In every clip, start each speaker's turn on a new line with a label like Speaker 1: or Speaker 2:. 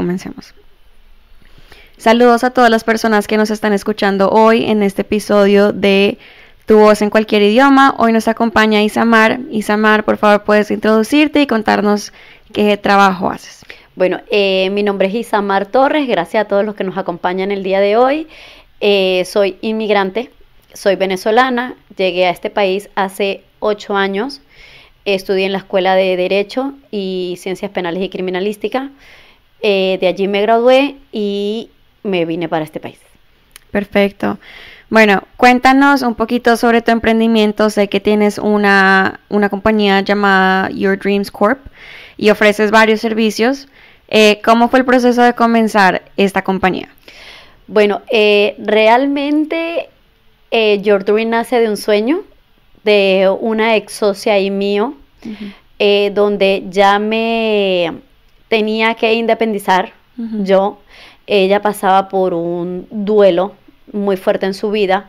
Speaker 1: comencemos. Saludos a todas las personas que nos están escuchando hoy en este episodio de Tu voz en cualquier idioma. Hoy nos acompaña Isamar. Isamar, por favor, puedes introducirte y contarnos qué trabajo haces.
Speaker 2: Bueno, eh, mi nombre es Isamar Torres. Gracias a todos los que nos acompañan el día de hoy. Eh, soy inmigrante, soy venezolana. Llegué a este país hace ocho años. Estudié en la Escuela de Derecho y Ciencias Penales y Criminalística. Eh, de allí me gradué y me vine para este país.
Speaker 1: Perfecto. Bueno, cuéntanos un poquito sobre tu emprendimiento. Sé que tienes una, compañía llamada Your Dreams Corp y ofreces varios servicios. Eh, ¿Cómo fue el proceso de comenzar esta compañía?
Speaker 2: Bueno, eh, realmente eh, Your Dream nace de un sueño de una ex socia y mío, donde ya me tenía que independizar yo ella pasaba por un duelo muy fuerte en su vida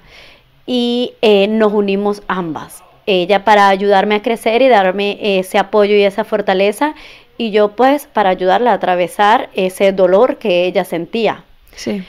Speaker 2: y eh, nos unimos ambas. Ella para ayudarme a crecer y darme ese apoyo y esa fortaleza y yo pues para ayudarla a atravesar ese dolor que ella sentía.
Speaker 1: Sí.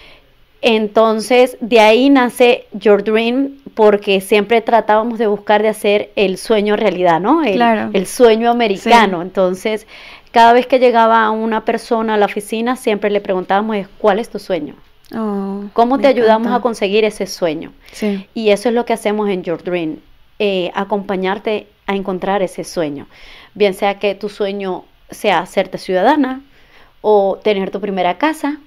Speaker 2: Entonces, de ahí nace Your Dream, porque siempre tratábamos de buscar de hacer el sueño realidad, ¿no? El,
Speaker 1: claro.
Speaker 2: el sueño americano. Entonces, cada vez que llegaba una persona a la oficina, siempre le preguntábamos, ¿cuál es tu sueño?
Speaker 1: Oh,
Speaker 2: ¿Cómo te ayudamos a conseguir ese sueño?
Speaker 1: Sí.
Speaker 2: Y eso es lo que hacemos en Your Dream, eh, acompañarte a encontrar ese sueño. Bien sea que tu sueño sea hacerte ciudadana o tener tu primera casa,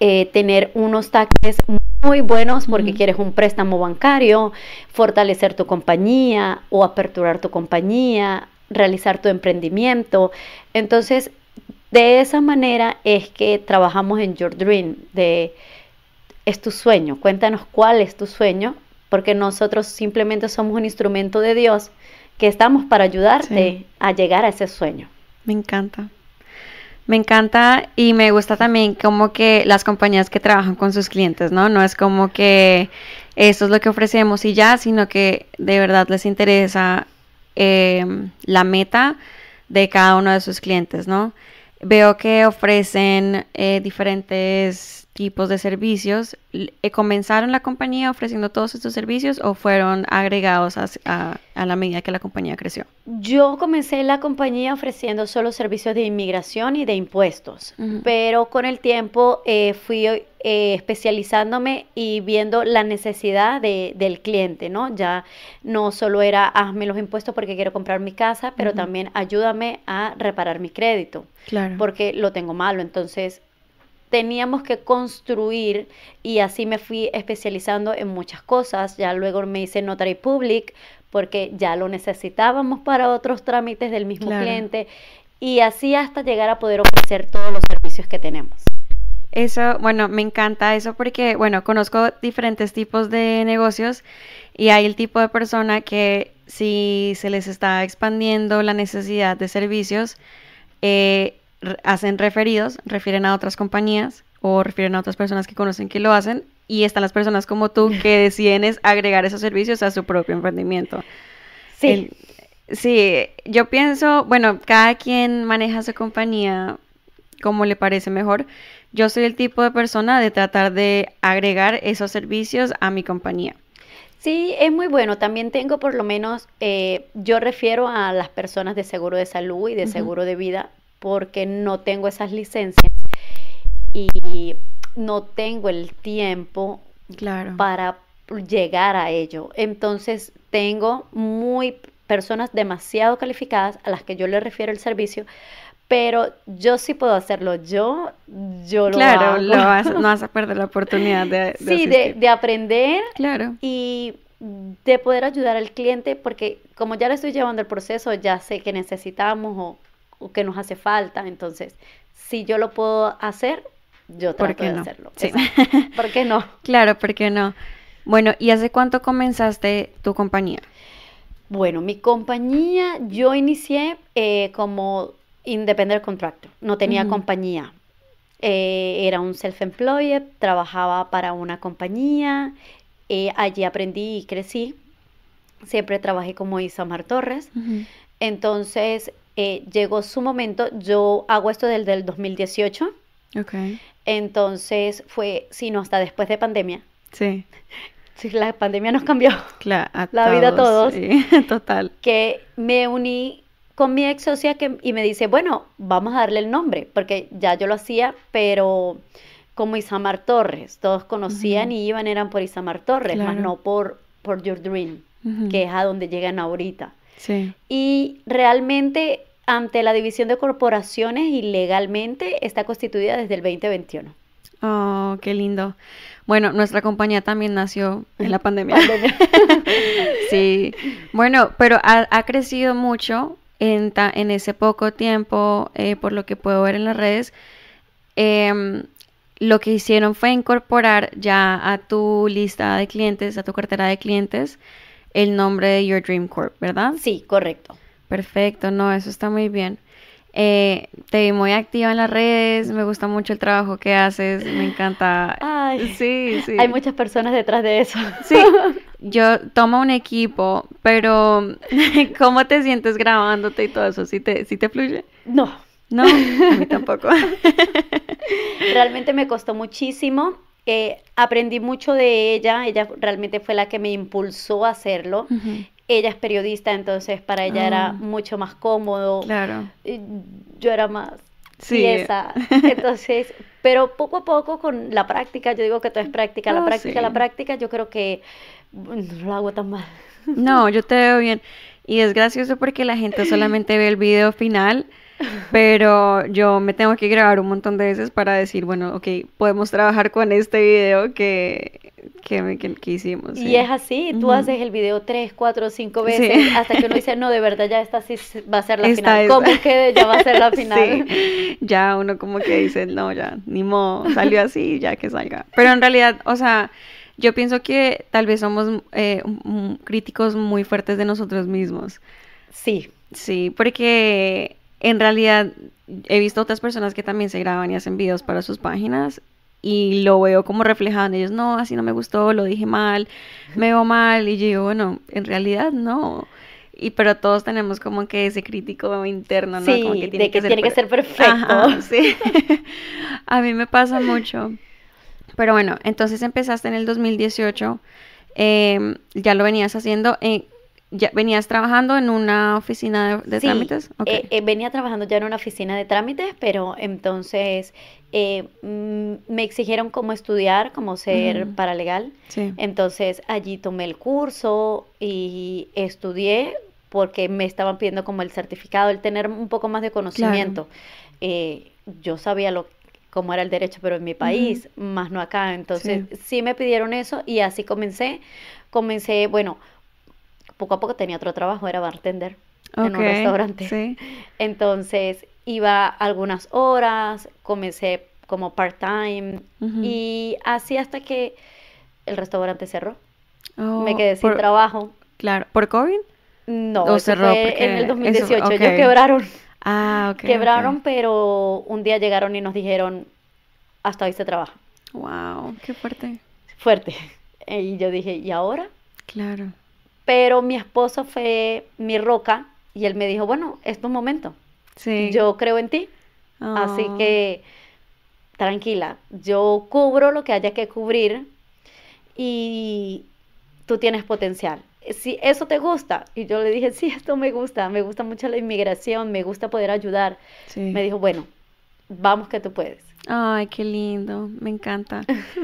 Speaker 2: eh, tener unos taxes muy buenos porque quieres un préstamo bancario, fortalecer tu compañía o aperturar tu compañía, realizar tu emprendimiento. Entonces, de esa manera es que trabajamos en Your Dream, de es tu sueño, cuéntanos cuál es tu sueño, porque nosotros simplemente somos un instrumento de Dios que estamos para ayudarte a llegar a ese sueño.
Speaker 1: Me encanta. Me encanta y me gusta también como que las compañías que trabajan con sus clientes, ¿no? No es como que esto es lo que ofrecemos y ya, sino que de verdad les interesa Em, la meta de cada uno de sus clientes, ¿no? Veo que ofrecen eh, diferentes tipos de servicios. Eh, ¿Comenzaron la compañía ofreciendo todos estos servicios o fueron agregados a, la medida que la compañía creció?
Speaker 2: Yo comencé la compañía ofreciendo solo servicios de inmigración y de impuestos, pero con el tiempo eh, fui eh, especializándome y viendo la necesidad del cliente, ¿no? Ya no solo era hazme los impuestos porque quiero comprar mi casa, pero también ayúdame a reparar mi crédito.
Speaker 1: Claro.
Speaker 2: Porque lo tengo malo. Entonces, teníamos que construir y así me fui especializando en muchas cosas. Ya luego me hice Notary Public porque ya lo necesitábamos para otros trámites del mismo cliente y así hasta llegar a poder ofrecer todos los servicios que tenemos.
Speaker 1: Eso, bueno, me encanta eso porque, bueno, conozco diferentes tipos de negocios y hay el tipo de persona que si se les está expandiendo la necesidad de servicios, eh, hacen referidos, refieren a otras compañías o refieren a otras personas que conocen que lo hacen y están las personas como tú que deciden agregar esos servicios a su propio emprendimiento.
Speaker 2: Sí.
Speaker 1: sí, yo pienso, bueno, cada quien maneja su compañía como le parece mejor. Yo soy el tipo de persona de tratar de agregar esos servicios a mi compañía.
Speaker 2: Sí, es muy bueno. También tengo por lo menos, eh, yo refiero a las personas de seguro de salud y de seguro de vida porque no tengo esas licencias y no tengo el tiempo para llegar a ello. Entonces tengo muy personas demasiado calificadas a las que yo le refiero el servicio, pero yo sí puedo hacerlo. Yo, yo lo
Speaker 1: claro, Lo vas, no vas a perder la oportunidad de,
Speaker 2: sí, de, aprender.
Speaker 1: Claro.
Speaker 2: Y de poder ayudar al cliente, porque como ya le estoy llevando el proceso, ya sé que necesitamos o o que nos hace falta. Entonces, si yo lo puedo hacer, yo trato de hacerlo.
Speaker 1: Sí.
Speaker 2: ¿Por qué no?
Speaker 1: Claro, ¿por qué no? Bueno, ¿y hace cuánto comenzaste tu compañía?
Speaker 2: Bueno, mi compañía, yo inicié eh, como independent contractor, no tenía compañía. Eh, era un self-employed, trabajaba para una compañía, eh, allí aprendí y crecí. Siempre trabajé como Isamar Torres. Entonces, eh, llegó su momento, yo hago esto desde el 2018,
Speaker 1: Ok.
Speaker 2: Entonces fue, sino hasta después de pandemia.
Speaker 1: Sí.
Speaker 2: Sí, la pandemia nos cambió.
Speaker 1: Cla- a
Speaker 2: La vida a todos.
Speaker 1: sí, total.
Speaker 2: que me uní con mi ex socia que, y me dice, bueno, vamos a darle el nombre, porque ya yo lo hacía, pero como Isamar Torres, todos conocían y iban, eran por Isamar Torres, más
Speaker 1: Claro.
Speaker 2: no por, por Your Dream, que es a donde llegan ahorita.
Speaker 1: Sí.
Speaker 2: Y realmente ante la división de corporaciones y legalmente está constituida desde el 2021.
Speaker 1: Oh, qué lindo. Bueno, nuestra compañía también nació en la pandemia.
Speaker 2: Pandemia.
Speaker 1: Sí, bueno, pero ha, ha crecido mucho en, ta- en ese poco tiempo, eh, por lo que puedo ver en las redes. Em, lo que hicieron fue incorporar ya a tu lista de clientes, a tu cartera de clientes, el nombre de Your Dream Corp, ¿verdad?
Speaker 2: Sí, correcto.
Speaker 1: Perfecto, no, eso está muy bien. Eh, te vi muy activa en las redes, me gusta mucho el trabajo que haces, me encanta.
Speaker 2: Ay,
Speaker 1: Sí, sí.
Speaker 2: hay muchas personas detrás de eso.
Speaker 1: Sí, yo tomo un equipo, pero ¿cómo te sientes grabándote y todo eso? ¿Sí te, sí te fluye?
Speaker 2: No,
Speaker 1: No, a mí tampoco.
Speaker 2: Realmente me costó muchísimo. Eh, aprendí mucho de ella. Ella realmente fue la que me impulsó a hacerlo. Ella es periodista, entonces para ella era
Speaker 1: Ah.
Speaker 2: mucho más cómodo.
Speaker 1: Claro.
Speaker 2: Yo era más
Speaker 1: Sí.
Speaker 2: tiesa. Entonces, pero poco a poco con la práctica, yo digo que todo es práctica, la práctica, la práctica, yo creo que no lo hago tan mal.
Speaker 1: No, yo te veo bien. Y es gracioso porque la gente solamente ve el video final, pero yo me tengo que grabar un montón de veces para decir, bueno, ok, podemos trabajar con este video que, que, que, que hicimos.
Speaker 2: Y
Speaker 1: sí.
Speaker 2: es así, tú
Speaker 1: Ujú.
Speaker 2: haces el video tres, cuatro, cinco
Speaker 1: Sí.
Speaker 2: veces hasta que uno dice, no, de verdad ya esta sí va a ser la
Speaker 1: Esta
Speaker 2: final. ¿Cómo que ya va a ser la final?
Speaker 1: Sí, ya uno como que dice, no, ya, ni modo, salió así, ya que salga. Pero en realidad, o sea, yo pienso que tal vez somos eh, críticos muy fuertes de nosotros mismos.
Speaker 2: Sí,
Speaker 1: Sí, porque en realidad he visto otras personas que también se graban y hacen videos para sus páginas y lo veo como reflejado en ellos, no, así no me gustó, lo dije mal, me veo mal y yo digo, bueno, en realidad no. Y pero todos tenemos como que ese crítico interno, ¿no? Como
Speaker 2: Sí,
Speaker 1: que
Speaker 2: de que tiene que ser perfecto.
Speaker 1: Ajá, sí. A mí me pasa mucho. Pero bueno, entonces empezaste en el 2018, em, ya lo venías haciendo, en- ya venías trabajando en una oficina de, de
Speaker 2: Sí,
Speaker 1: trámites. Ok.
Speaker 2: eh, eh, venía trabajando ya en una oficina de trámites, pero entonces eh, mm, me exigieron como estudiar, como ser
Speaker 1: Ujú.
Speaker 2: paralegal.
Speaker 1: sí.
Speaker 2: Entonces allí tomé el curso y estudié porque me estaban pidiendo como el certificado, el tener un poco más de conocimiento. Eh, yo sabía lo cómo era el derecho, pero en mi país, más no acá. Entonces sí. me pidieron eso y así comencé. Comencé, bueno, poco a poco tenía otro trabajo, era bartender en un restaurante.
Speaker 1: Sí.
Speaker 2: Entonces iba algunas horas, comencé como part-time y así hasta que el restaurante cerró. me
Speaker 1: Oh,
Speaker 2: quedé sin
Speaker 1: por-
Speaker 2: trabajo.
Speaker 1: Claro, ¿por COVID?
Speaker 2: No,
Speaker 1: O cerró
Speaker 2: fue en el
Speaker 1: eso-
Speaker 2: 2018.
Speaker 1: ok.
Speaker 2: Ellos quebraron.
Speaker 1: Ah, ok.
Speaker 2: quebraron, pero un día llegaron y nos dijeron, hasta hoy se trabaja.
Speaker 1: Wow, qué fuerte.
Speaker 2: Fuerte. Y yo dije, ¿y ahora?
Speaker 1: Claro.
Speaker 2: Pero mi esposo fue mi roca y él me dijo, bueno, es tu momento.
Speaker 1: Sí.
Speaker 2: Yo creo en ti. Así
Speaker 1: Oh,
Speaker 2: que tranquila, yo cubro lo que haya que cubrir y tú tienes potencial. Si eso te gusta, y yo le dije, sí, esto me gusta, me gusta mucho la inmigración, me gusta poder ayudar.
Speaker 1: Sí.
Speaker 2: Me dijo, bueno, vamos que tú puedes.
Speaker 1: Ay, qué lindo, me encanta.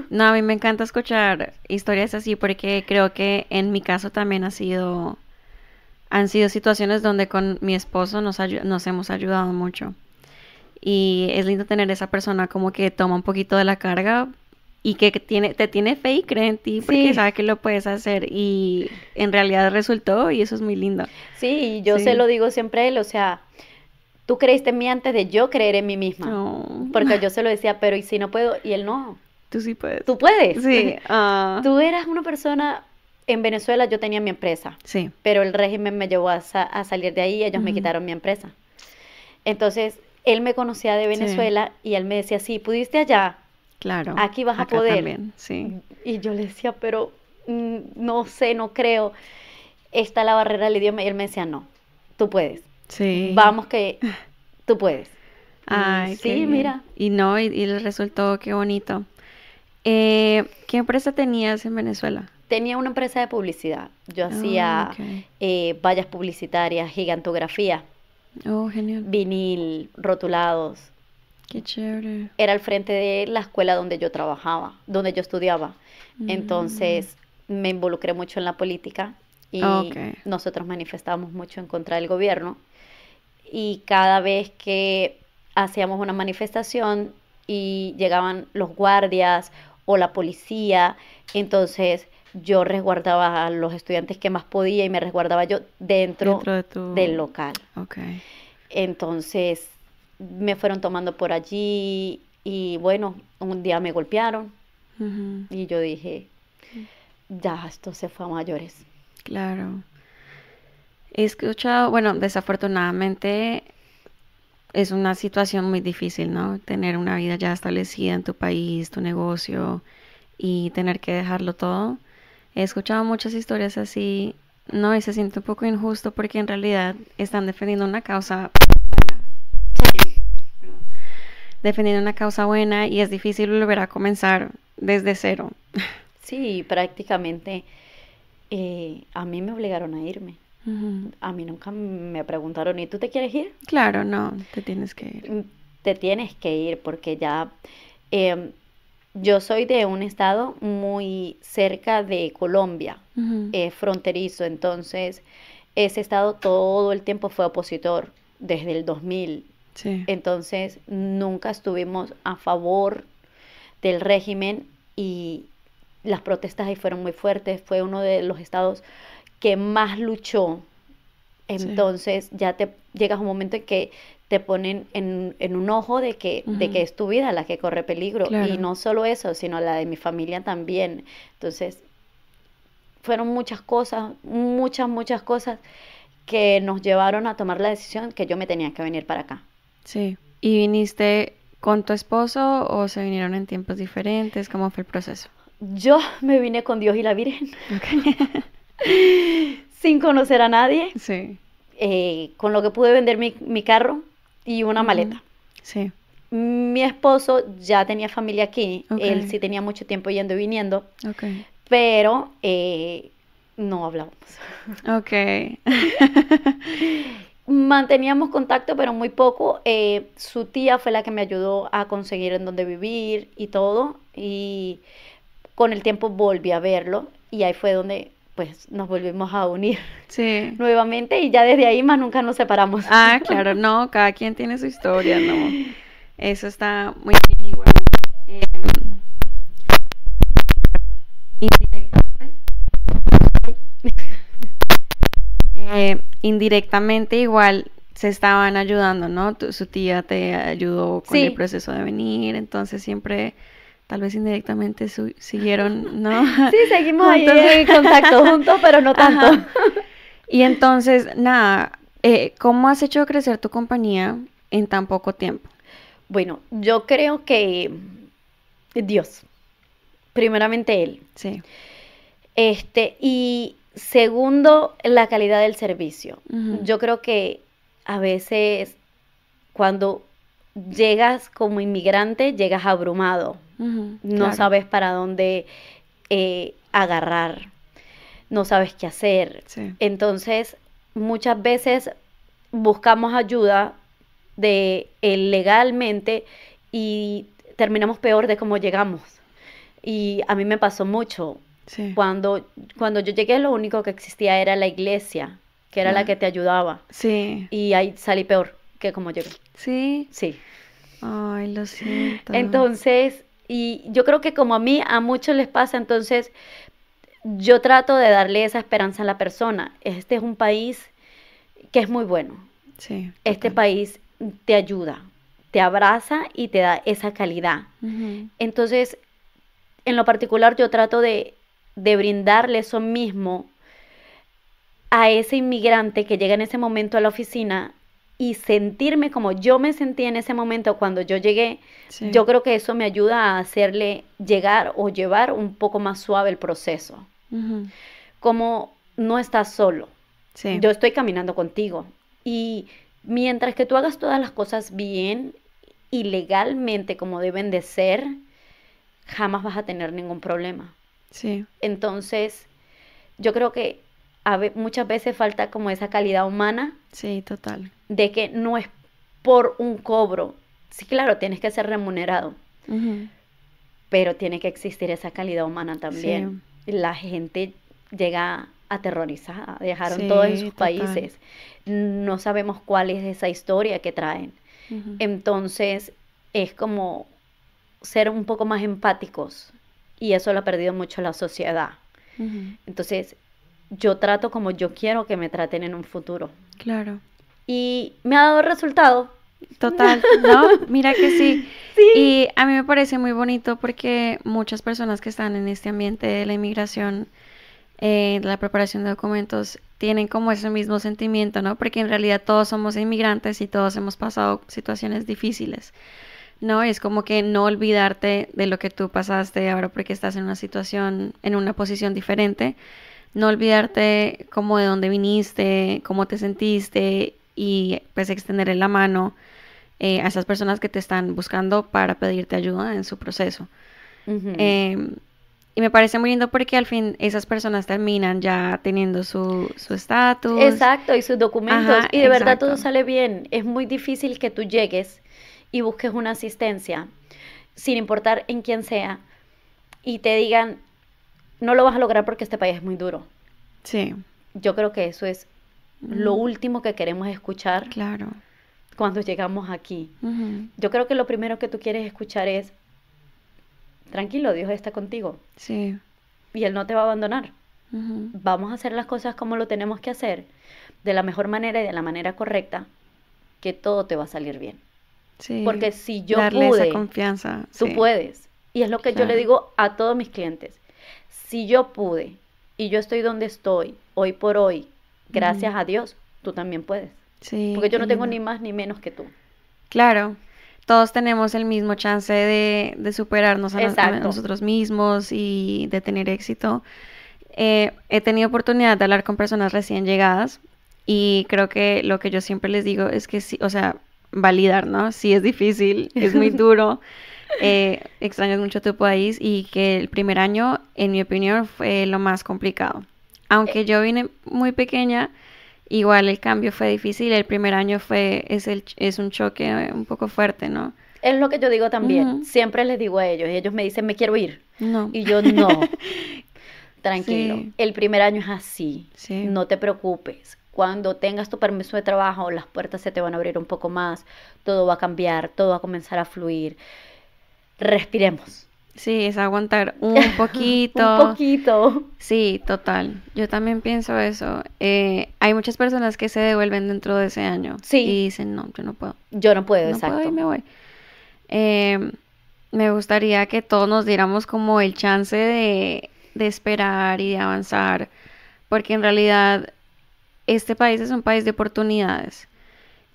Speaker 1: No, a mí me encanta escuchar historias así porque creo que en mi caso también ha sido, han sido situaciones donde con mi esposo nos, nos hemos ayudado mucho. Y es lindo tener esa persona como que toma un poquito de la carga y que tiene, te tiene fe y cree en ti porque
Speaker 2: Sí.
Speaker 1: sabe que lo puedes hacer y en realidad resultó y eso es muy lindo.
Speaker 2: Sí, y yo
Speaker 1: Sí.
Speaker 2: se lo digo siempre a él, o sea, tú creíste en mí antes de yo creer en mí misma.
Speaker 1: Oh,
Speaker 2: Porque yo se lo decía, pero ¿y si no puedo? Y él no,
Speaker 1: tú sí puedes.
Speaker 2: tú puedes.
Speaker 1: Sí, ah,
Speaker 2: Tú eras una persona, en Venezuela yo tenía mi empresa.
Speaker 1: sí,
Speaker 2: pero el régimen me llevó a, sa- a salir de ahí, ellos me quitaron mi empresa. Entonces, él me conocía de
Speaker 1: Sí.
Speaker 2: Venezuela y él me decía, sí, pudiste allá,
Speaker 1: claro.
Speaker 2: aquí vas a poder.
Speaker 1: también, sí.
Speaker 2: Y yo le decía, pero mm, no sé, no creo. Está la barrera del idioma y él me decía, no, tú puedes.
Speaker 1: Sí.
Speaker 2: Vamos que tú puedes.
Speaker 1: Ay,
Speaker 2: sí,
Speaker 1: qué
Speaker 2: mira.
Speaker 1: Y no, y, y les resultó qué bonito. Eh, ¿qué empresa tenías en Venezuela?
Speaker 2: Tenía una empresa de publicidad. Yo
Speaker 1: Ah,
Speaker 2: hacía eh, vallas publicitarias, gigantografía,
Speaker 1: Oh, genial.
Speaker 2: vinil, rotulados.
Speaker 1: Qué chévere.
Speaker 2: Era al frente de la escuela donde yo trabajaba, donde yo estudiaba. Entonces me involucré mucho en la política y nosotros manifestábamos mucho en contra del gobierno. Y cada vez que hacíamos una manifestación y llegaban los guardias o la policía, entonces yo resguardaba a los estudiantes que más podía y me resguardaba yo dentro,
Speaker 1: Dentro de tu...
Speaker 2: del local. Entonces me fueron tomando por allí y bueno, un día me golpearon y yo dije, ya, esto se fue a mayores.
Speaker 1: Claro. He escuchado, bueno, desafortunadamente es una situación muy difícil, ¿no? Tener una vida ya establecida en tu país, tu negocio y tener que dejarlo todo. He escuchado muchas historias así, ¿no? Y se siente un poco injusto porque en realidad están defendiendo una causa buena. Defendiendo una causa buena y es difícil volver a comenzar desde cero.
Speaker 2: Sí, prácticamente eh, a mí me obligaron a irme. A mí nunca me preguntaron, ¿y tú te quieres ir?
Speaker 1: Claro, no, te tienes que ir.
Speaker 2: Te tienes que ir porque ya em, yo soy de un estado muy cerca de Colombia, eh, fronterizo, entonces ese estado todo el tiempo fue opositor desde el 2000.
Speaker 1: Sí.
Speaker 2: Entonces nunca estuvimos a favor del régimen y las protestas ahí fueron muy fuertes. Fue uno de los estados que más luchó.
Speaker 1: Sí.
Speaker 2: Entonces ya te llegas a un momento en que te ponen en, en un ojo de que, de
Speaker 1: Ujú.
Speaker 2: que es tu vida la que corre peligro.
Speaker 1: Claro.
Speaker 2: Y no solo eso, sino la de mi familia también. Entonces fueron muchas cosas, muchas, muchas cosas que nos llevaron a tomar la decisión que yo me tenía que venir para acá.
Speaker 1: Sí. ¿Y viniste con tu esposo o se vinieron en tiempos diferentes? ¿Cómo fue el proceso?
Speaker 2: Yo me vine con Dios y la Virgen,
Speaker 1: Ok.
Speaker 2: sin conocer a nadie,
Speaker 1: Sí,
Speaker 2: eh, con lo que pude vender mi, mi carro y una maleta.
Speaker 1: sí.
Speaker 2: Mi esposo ya tenía familia aquí, él sí tenía mucho tiempo yendo y viniendo,
Speaker 1: Ok.
Speaker 2: pero eh, no hablábamos.
Speaker 1: Ok.
Speaker 2: Manteníamos contacto, pero muy poco. Eh, su tía fue la que me ayudó a conseguir en dónde vivir y todo. Y con el tiempo volví a verlo y ahí fue donde pues nos volvimos a unir
Speaker 1: Sí.
Speaker 2: nuevamente y ya desde ahí más nunca nos separamos.
Speaker 1: Ah, claro, no, cada quien tiene su historia, ¿no? Eso está muy bien igual. Em. Eh, indirectamente igual se estaban ayudando, ¿no? Tu- su tía te ayudó con
Speaker 2: Sí.
Speaker 1: el proceso de venir, entonces siempre, tal vez indirectamente su- siguieron, ¿no?
Speaker 2: Sí, seguimos ahí en contacto juntos, pero no tanto.
Speaker 1: Ajá. Y entonces, nada, eh, ¿cómo has hecho crecer tu compañía en tan poco tiempo?
Speaker 2: Bueno, yo creo que Dios, primeramente Él.
Speaker 1: Sí.
Speaker 2: Este, y segundo, la calidad del servicio. Yo creo que a veces cuando llegas como inmigrante, llegas abrumado. No
Speaker 1: claro.
Speaker 2: sabes para dónde eh, agarrar, no sabes qué hacer.
Speaker 1: Sí.
Speaker 2: Entonces, muchas veces buscamos ayuda de eh, legalmente y terminamos peor de cómo llegamos. Y a mí me pasó mucho.
Speaker 1: Sí.
Speaker 2: Cuando, cuando yo llegué, lo único que existía era la iglesia, que era la que te ayudaba.
Speaker 1: Sí.
Speaker 2: Y ahí salí peor que como llegué.
Speaker 1: Sí.
Speaker 2: Sí.
Speaker 1: Ay, lo siento.
Speaker 2: Entonces, y yo creo que como a mí, a muchos les pasa, entonces yo trato de darle esa esperanza a la persona. Este es un país que es muy bueno.
Speaker 1: Sí.
Speaker 2: Este
Speaker 1: total.
Speaker 2: país te ayuda, te abraza y te da esa calidad. Entonces, en lo particular, yo trato de, de brindarle eso mismo a ese inmigrante que llega en ese momento a la oficina y sentirme como yo me sentí en ese momento cuando yo llegué,
Speaker 1: Sí.
Speaker 2: yo creo que eso me ayuda a hacerle llegar o llevar un poco más suave el proceso. Como no estás solo,
Speaker 1: Sí.
Speaker 2: yo estoy caminando contigo y mientras que tú hagas todas las cosas bien ilegalmente como deben de ser, jamás vas a tener ningún problema.
Speaker 1: Sí.
Speaker 2: Entonces, yo creo que a ve- muchas veces falta como esa calidad humana
Speaker 1: Sí, total.
Speaker 2: de que no es por un cobro. Sí, claro, tienes que ser remunerado, pero tiene que existir esa calidad humana también. La gente llega aterrorizada, dejaron
Speaker 1: Sí,
Speaker 2: todo en sus
Speaker 1: total.
Speaker 2: países. No sabemos cuál es esa historia que traen. Entonces, es como ser un poco más empáticos y eso lo ha perdido mucho la sociedad. Entonces, yo trato como yo quiero que me traten en un futuro.
Speaker 1: Claro.
Speaker 2: Y me ha dado resultado.
Speaker 1: Total, ¿no? Mira que sí.
Speaker 2: Sí.
Speaker 1: Y a mí me parece muy bonito porque muchas personas que están en este ambiente de la inmigración, eh, la preparación de documentos, tienen como ese mismo sentimiento, ¿no? Porque en realidad todos somos inmigrantes y todos hemos pasado situaciones difíciles, ¿no? Es como que no olvidarte de lo que tú pasaste ahora porque estás en una situación, en una posición diferente. No olvidarte como de dónde viniste, cómo te sentiste y pues extenderle la mano eh, a esas personas que te están buscando para pedirte ayuda en su proceso. Eh, y me parece muy lindo porque al fin esas personas terminan ya teniendo su su estatus.
Speaker 2: Exacto, y sus documentos.
Speaker 1: Ajá,
Speaker 2: y de verdad todo sale bien. Es muy difícil que tú llegues y busques una asistencia, sin importar en quién sea, y te digan, no lo vas a lograr porque este país es muy duro.
Speaker 1: Sí,
Speaker 2: Yo creo que eso es lo último que queremos escuchar
Speaker 1: claro.
Speaker 2: cuando llegamos aquí. Yo creo que lo primero que tú quieres escuchar es, tranquilo, Dios está contigo
Speaker 1: Sí.
Speaker 2: y Él no te va a abandonar. Vamos a hacer las cosas como lo tenemos que hacer, de la mejor manera y de la manera correcta, que todo te va a salir bien.
Speaker 1: Sí.
Speaker 2: Porque si yo
Speaker 1: Darle
Speaker 2: pude,
Speaker 1: esa confianza.
Speaker 2: tú
Speaker 1: sí.
Speaker 2: puedes. Y es lo que yo le digo a todos mis clientes. Si yo pude y yo estoy donde estoy hoy por hoy, gracias a Dios, tú también puedes.
Speaker 1: Sí,
Speaker 2: Porque yo no tengo
Speaker 1: lindo.
Speaker 2: ni más ni menos que tú.
Speaker 1: Claro, todos tenemos el mismo chance de, de superarnos a, nos- a
Speaker 2: Exacto.
Speaker 1: nosotros mismos y de tener éxito. Eh, he tenido oportunidad de hablar con personas recién llegadas y creo que lo que yo siempre les digo es que sí, o sea, validar, ¿no? Sí es difícil, es muy duro, eh, extrañas mucho tu país y que el primer año, en mi opinión, fue lo más complicado. Aunque yo vine muy pequeña, igual el cambio fue difícil. El primer año fue es el es un choque eh, un poco fuerte, ¿no?
Speaker 2: Es lo que yo digo también. Siempre les digo a ellos y ellos me dicen, me quiero ir.
Speaker 1: No.
Speaker 2: Y yo no. Tranquilo.
Speaker 1: Sí.
Speaker 2: El primer año es así.
Speaker 1: Sí.
Speaker 2: No te preocupes. Cuando tengas tu permiso de trabajo, las puertas se te van a abrir un poco más. Todo va a cambiar, todo va a comenzar a fluir. Respiremos.
Speaker 1: Sí, es aguantar un poquito.
Speaker 2: Un poquito.
Speaker 1: Sí, total. Yo también pienso eso. Eh, hay muchas personas que se devuelven dentro de ese año
Speaker 2: Sí.
Speaker 1: y dicen, no, yo no puedo.
Speaker 2: Yo no puedo,
Speaker 1: no
Speaker 2: exacto.
Speaker 1: puedo y me voy. Eh, me gustaría que todos nos diéramos como el chance de, de esperar y de avanzar, porque en realidad este país es un país de oportunidades.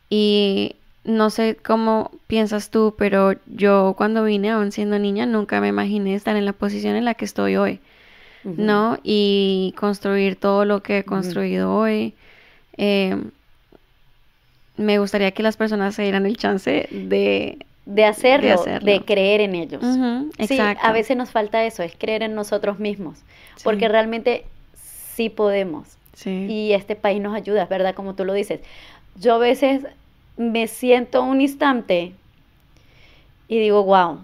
Speaker 1: Y no sé cómo piensas tú, pero yo cuando vine, aún siendo niña, nunca me imaginé estar en la posición en la que estoy hoy. ¿no? Y construir todo lo que he construido hoy. Eh, me gustaría que las personas se dieran el chance de...
Speaker 2: De hacerlo, de,
Speaker 1: hacerlo.
Speaker 2: creer en ellos.
Speaker 1: Ujú,
Speaker 2: Sí, a veces nos falta eso, es creer en nosotros mismos.
Speaker 1: Sí.
Speaker 2: Porque realmente sí podemos.
Speaker 1: Sí.
Speaker 2: y este país nos ayuda, verdad, como tú lo dices. Yo a veces me siento un instante y digo, wow,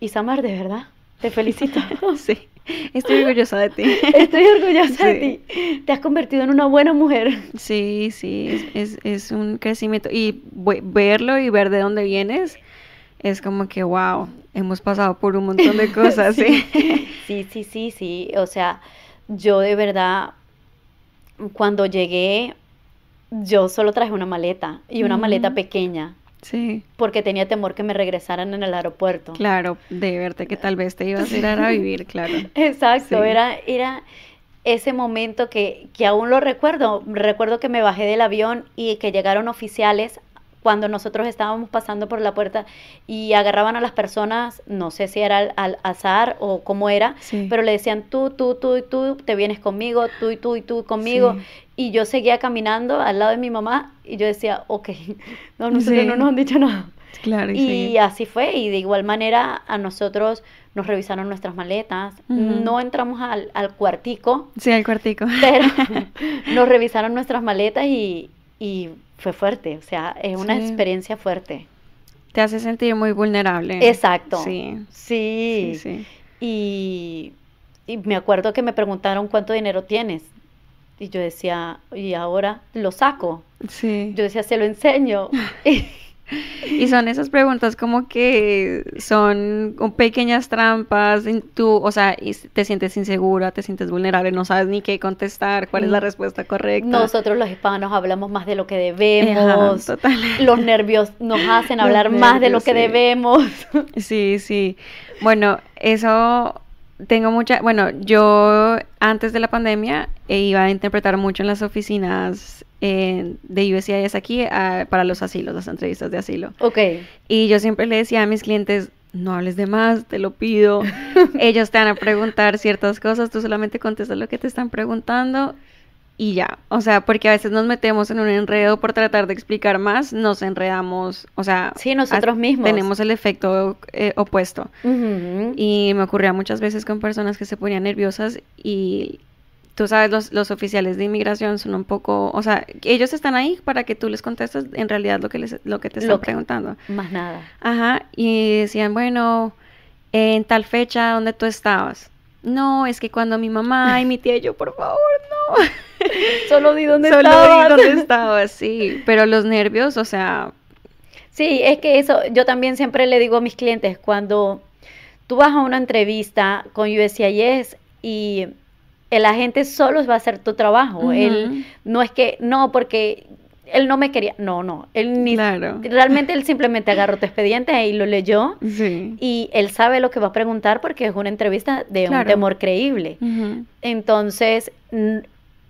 Speaker 2: Isamar, de verdad, te felicito.
Speaker 1: Sí, estoy orgullosa de ti.
Speaker 2: Estoy orgullosa de ti. Te has convertido en una buena mujer.
Speaker 1: Sí, sí, es, es, es un crecimiento. Y ve- verlo y ver de dónde vienes es como que, wow, hemos pasado por un montón de cosas, sí.
Speaker 2: Sí, sí, sí, sí. O sea, yo de verdad, cuando llegué, yo solo traje una maleta y una maleta pequeña
Speaker 1: Sí,
Speaker 2: porque tenía temor que me regresaran en el aeropuerto.
Speaker 1: claro, de verte que tal vez te ibas a ir a vivir, claro.
Speaker 2: Exacto,
Speaker 1: Sí.
Speaker 2: era, era ese momento que, que aún lo recuerdo. Recuerdo que me bajé del avión y que llegaron oficiales cuando nosotros estábamos pasando por la puerta y agarraban a las personas, no sé si era al, al azar o cómo era,
Speaker 1: Sí.
Speaker 2: pero le decían tú, tú, tú y tú, te vienes conmigo, tú y tú y tú conmigo.
Speaker 1: Sí.
Speaker 2: Y yo seguía caminando al lado de mi mamá y yo decía, ok, no, nosotros
Speaker 1: Sí.
Speaker 2: no nos han dicho nada.
Speaker 1: Claro,
Speaker 2: y así fue, y de igual manera a nosotros nos revisaron nuestras maletas, no entramos al, al, cuartico.
Speaker 1: Sí, al cuartico.
Speaker 2: Pero nos revisaron nuestras maletas y, y fue fuerte, o sea, es una experiencia fuerte.
Speaker 1: Te hace sentir muy vulnerable.
Speaker 2: Exacto. Sí. Sí. sí, Y, y me acuerdo que me preguntaron cuánto dinero tienes. Y yo decía, y ahora lo saco. Sí. Yo decía, se lo enseño.
Speaker 1: Y son esas preguntas como que son pequeñas trampas, tú, o sea, te sientes insegura, te sientes vulnerable, no sabes ni qué contestar, cuál es la mm. respuesta correcta.
Speaker 2: Nosotros los hispanos hablamos más de lo que debemos, los nervios nos hacen hablar más de lo que debemos.
Speaker 1: Sí, sí. Bueno, eso tengo mucha, bueno, yo antes de la pandemia iba a interpretar mucho en las oficinas de USCIS aquí para los asilos, las entrevistas de asilo.
Speaker 2: Ok.
Speaker 1: Y yo siempre le decía a mis clientes, no hables de más, te lo pido. Ellos te van a preguntar ciertas cosas, tú solamente contestas lo que te están preguntando y ya. O sea, porque a veces nos metemos en un enredo por tratar de explicar más, nos enredamos, o sea...
Speaker 2: Sí, nosotros mismos.
Speaker 1: Tenemos el efecto eh, opuesto. Y me ocurría muchas veces con personas que se ponían nerviosas y tú sabes, los, los, oficiales de inmigración son un poco, o sea, ellos están ahí para que tú les contestes en realidad lo que, les, lo que te están preguntando.
Speaker 2: Más nada.
Speaker 1: Ajá, y decían, bueno, en tal fecha, ¿dónde tú estabas? No, es que cuando mi mamá y mi tía, yo, por favor, no.
Speaker 2: Solo di dónde
Speaker 1: Solo di dónde estaba, sí. Pero los nervios, o sea...
Speaker 2: Sí, es que eso, yo también siempre le digo a mis clientes, cuando tú vas a una entrevista con USCIS y el agente solo va a hacer tu trabajo. Él no es que, no, porque él no me quería, no, no, él ni, realmente él simplemente agarró tu expediente y lo leyó y él sabe lo que va a preguntar porque es una entrevista de un temor creíble. Entonces,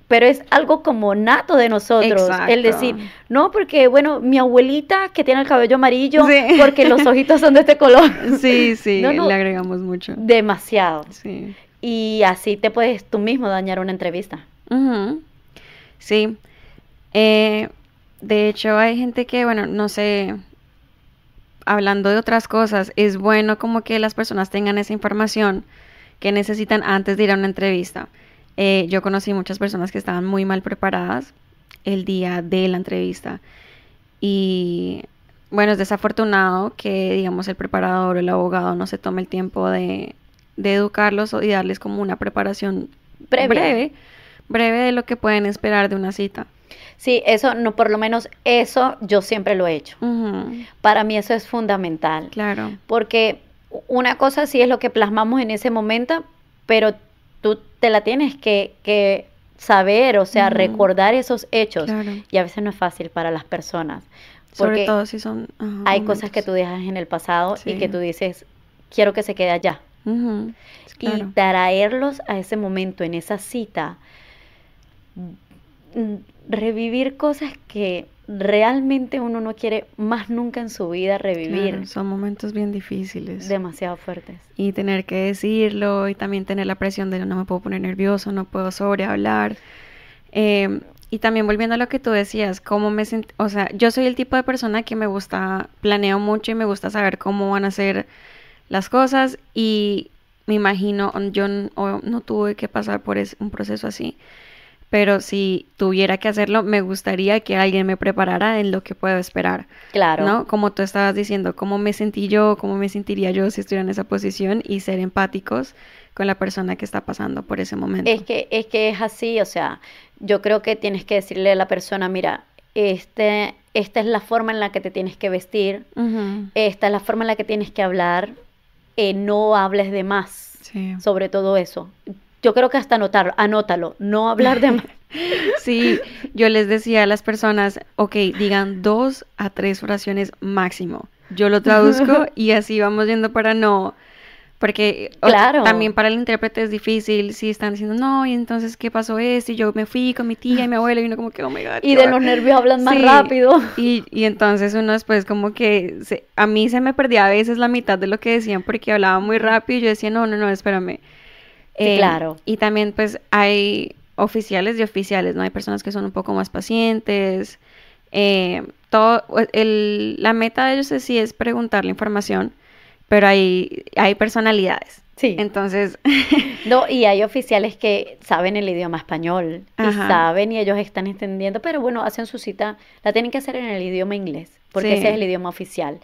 Speaker 2: pero es algo como nato de nosotros, el decir, no, porque bueno, mi abuelita que tiene el cabello amarillo, porque los ojitos son de este color.
Speaker 1: Sí, sí, le agregamos mucho.
Speaker 2: Demasiado. Sí y así te puedes tú mismo dañar una entrevista.
Speaker 1: Sí. Eh, de hecho, hay gente que, bueno, no sé, hablando de otras cosas, es bueno como que las personas tengan esa información que necesitan antes de ir a una entrevista. Eh, yo conocí muchas personas que estaban muy mal preparadas el día de la entrevista y bueno, es desafortunado que, digamos, el preparador o el abogado no se tome el tiempo de de educarlos y darles como una preparación breve, breve de lo que pueden esperar de una cita.
Speaker 2: Sí, eso, no, por lo menos eso yo siempre lo he hecho. Para mí eso es fundamental.
Speaker 1: Claro.
Speaker 2: Porque una cosa sí es lo que plasmamos en ese momento, pero tú te la tienes que, saber, o sea, recordar esos hechos. Y a veces no es fácil para las personas.
Speaker 1: Sobre todo si son...
Speaker 2: hay cosas que tú dejas en el pasado y que tú dices, quiero que se quede allá. Y traerlos a ese momento, en esa cita, mm, revivir cosas que realmente uno no quiere más nunca en su vida revivir.
Speaker 1: son momentos bien difíciles.
Speaker 2: Demasiado fuertes.
Speaker 1: Y tener que decirlo y también tener la presión de no me puedo poner nervioso, no puedo sobrehablar. Eh, y también volviendo a lo que tú decías, cómo me o sea, yo soy el tipo de persona que me gusta, planeo mucho y me gusta saber cómo van a ser las cosas y me imagino, yo no, tuve que pasar por un proceso así, pero si tuviera que hacerlo, me gustaría que alguien me preparara en lo que puedo esperar.
Speaker 2: Claro.
Speaker 1: ¿No? Como tú estabas diciendo, cómo me sentí yo, cómo me sentiría yo si estuviera en esa posición y ser empáticos con la persona que está pasando por ese momento.
Speaker 2: Es que es, que es así, o sea, yo creo que tienes que decirle a la persona, mira, este, esta es la forma en la que te tienes que vestir, esta es la forma en la que tienes que hablar, eh, no hables de más sobre todo eso. Yo creo que hasta anotar, anótalo, no hablar de más.
Speaker 1: sí, yo les decía a las personas, ok, digan dos a tres oraciones máximo. Yo lo traduzco y así vamos yendo para no porque claro. también para el intérprete es difícil si están diciendo, no, y entonces, ¿qué pasó esto? Y yo me fui con mi tía y mi abuela y uno como que, oh my God.
Speaker 2: Y de los nervios hablan más rápido.
Speaker 1: Y, y, entonces uno después como que, a mí se me perdía a veces la mitad de lo que decían porque hablaba muy rápido y yo decía, no, no, no, espérame.
Speaker 2: Eh, claro.
Speaker 1: Y también pues hay oficiales y oficiales, ¿no? Hay personas que son un poco más pacientes. Eh, todo, el, la meta de ellos es, sí es preguntar la información, pero hay, hay personalidades.
Speaker 2: Sí.
Speaker 1: Entonces,
Speaker 2: No, y hay oficiales que saben el idioma español y
Speaker 1: Ajá.
Speaker 2: saben y ellos están entendiendo, pero bueno, hacen su cita, la tienen que hacer en el idioma inglés, porque
Speaker 1: Sí.
Speaker 2: ese es el idioma oficial.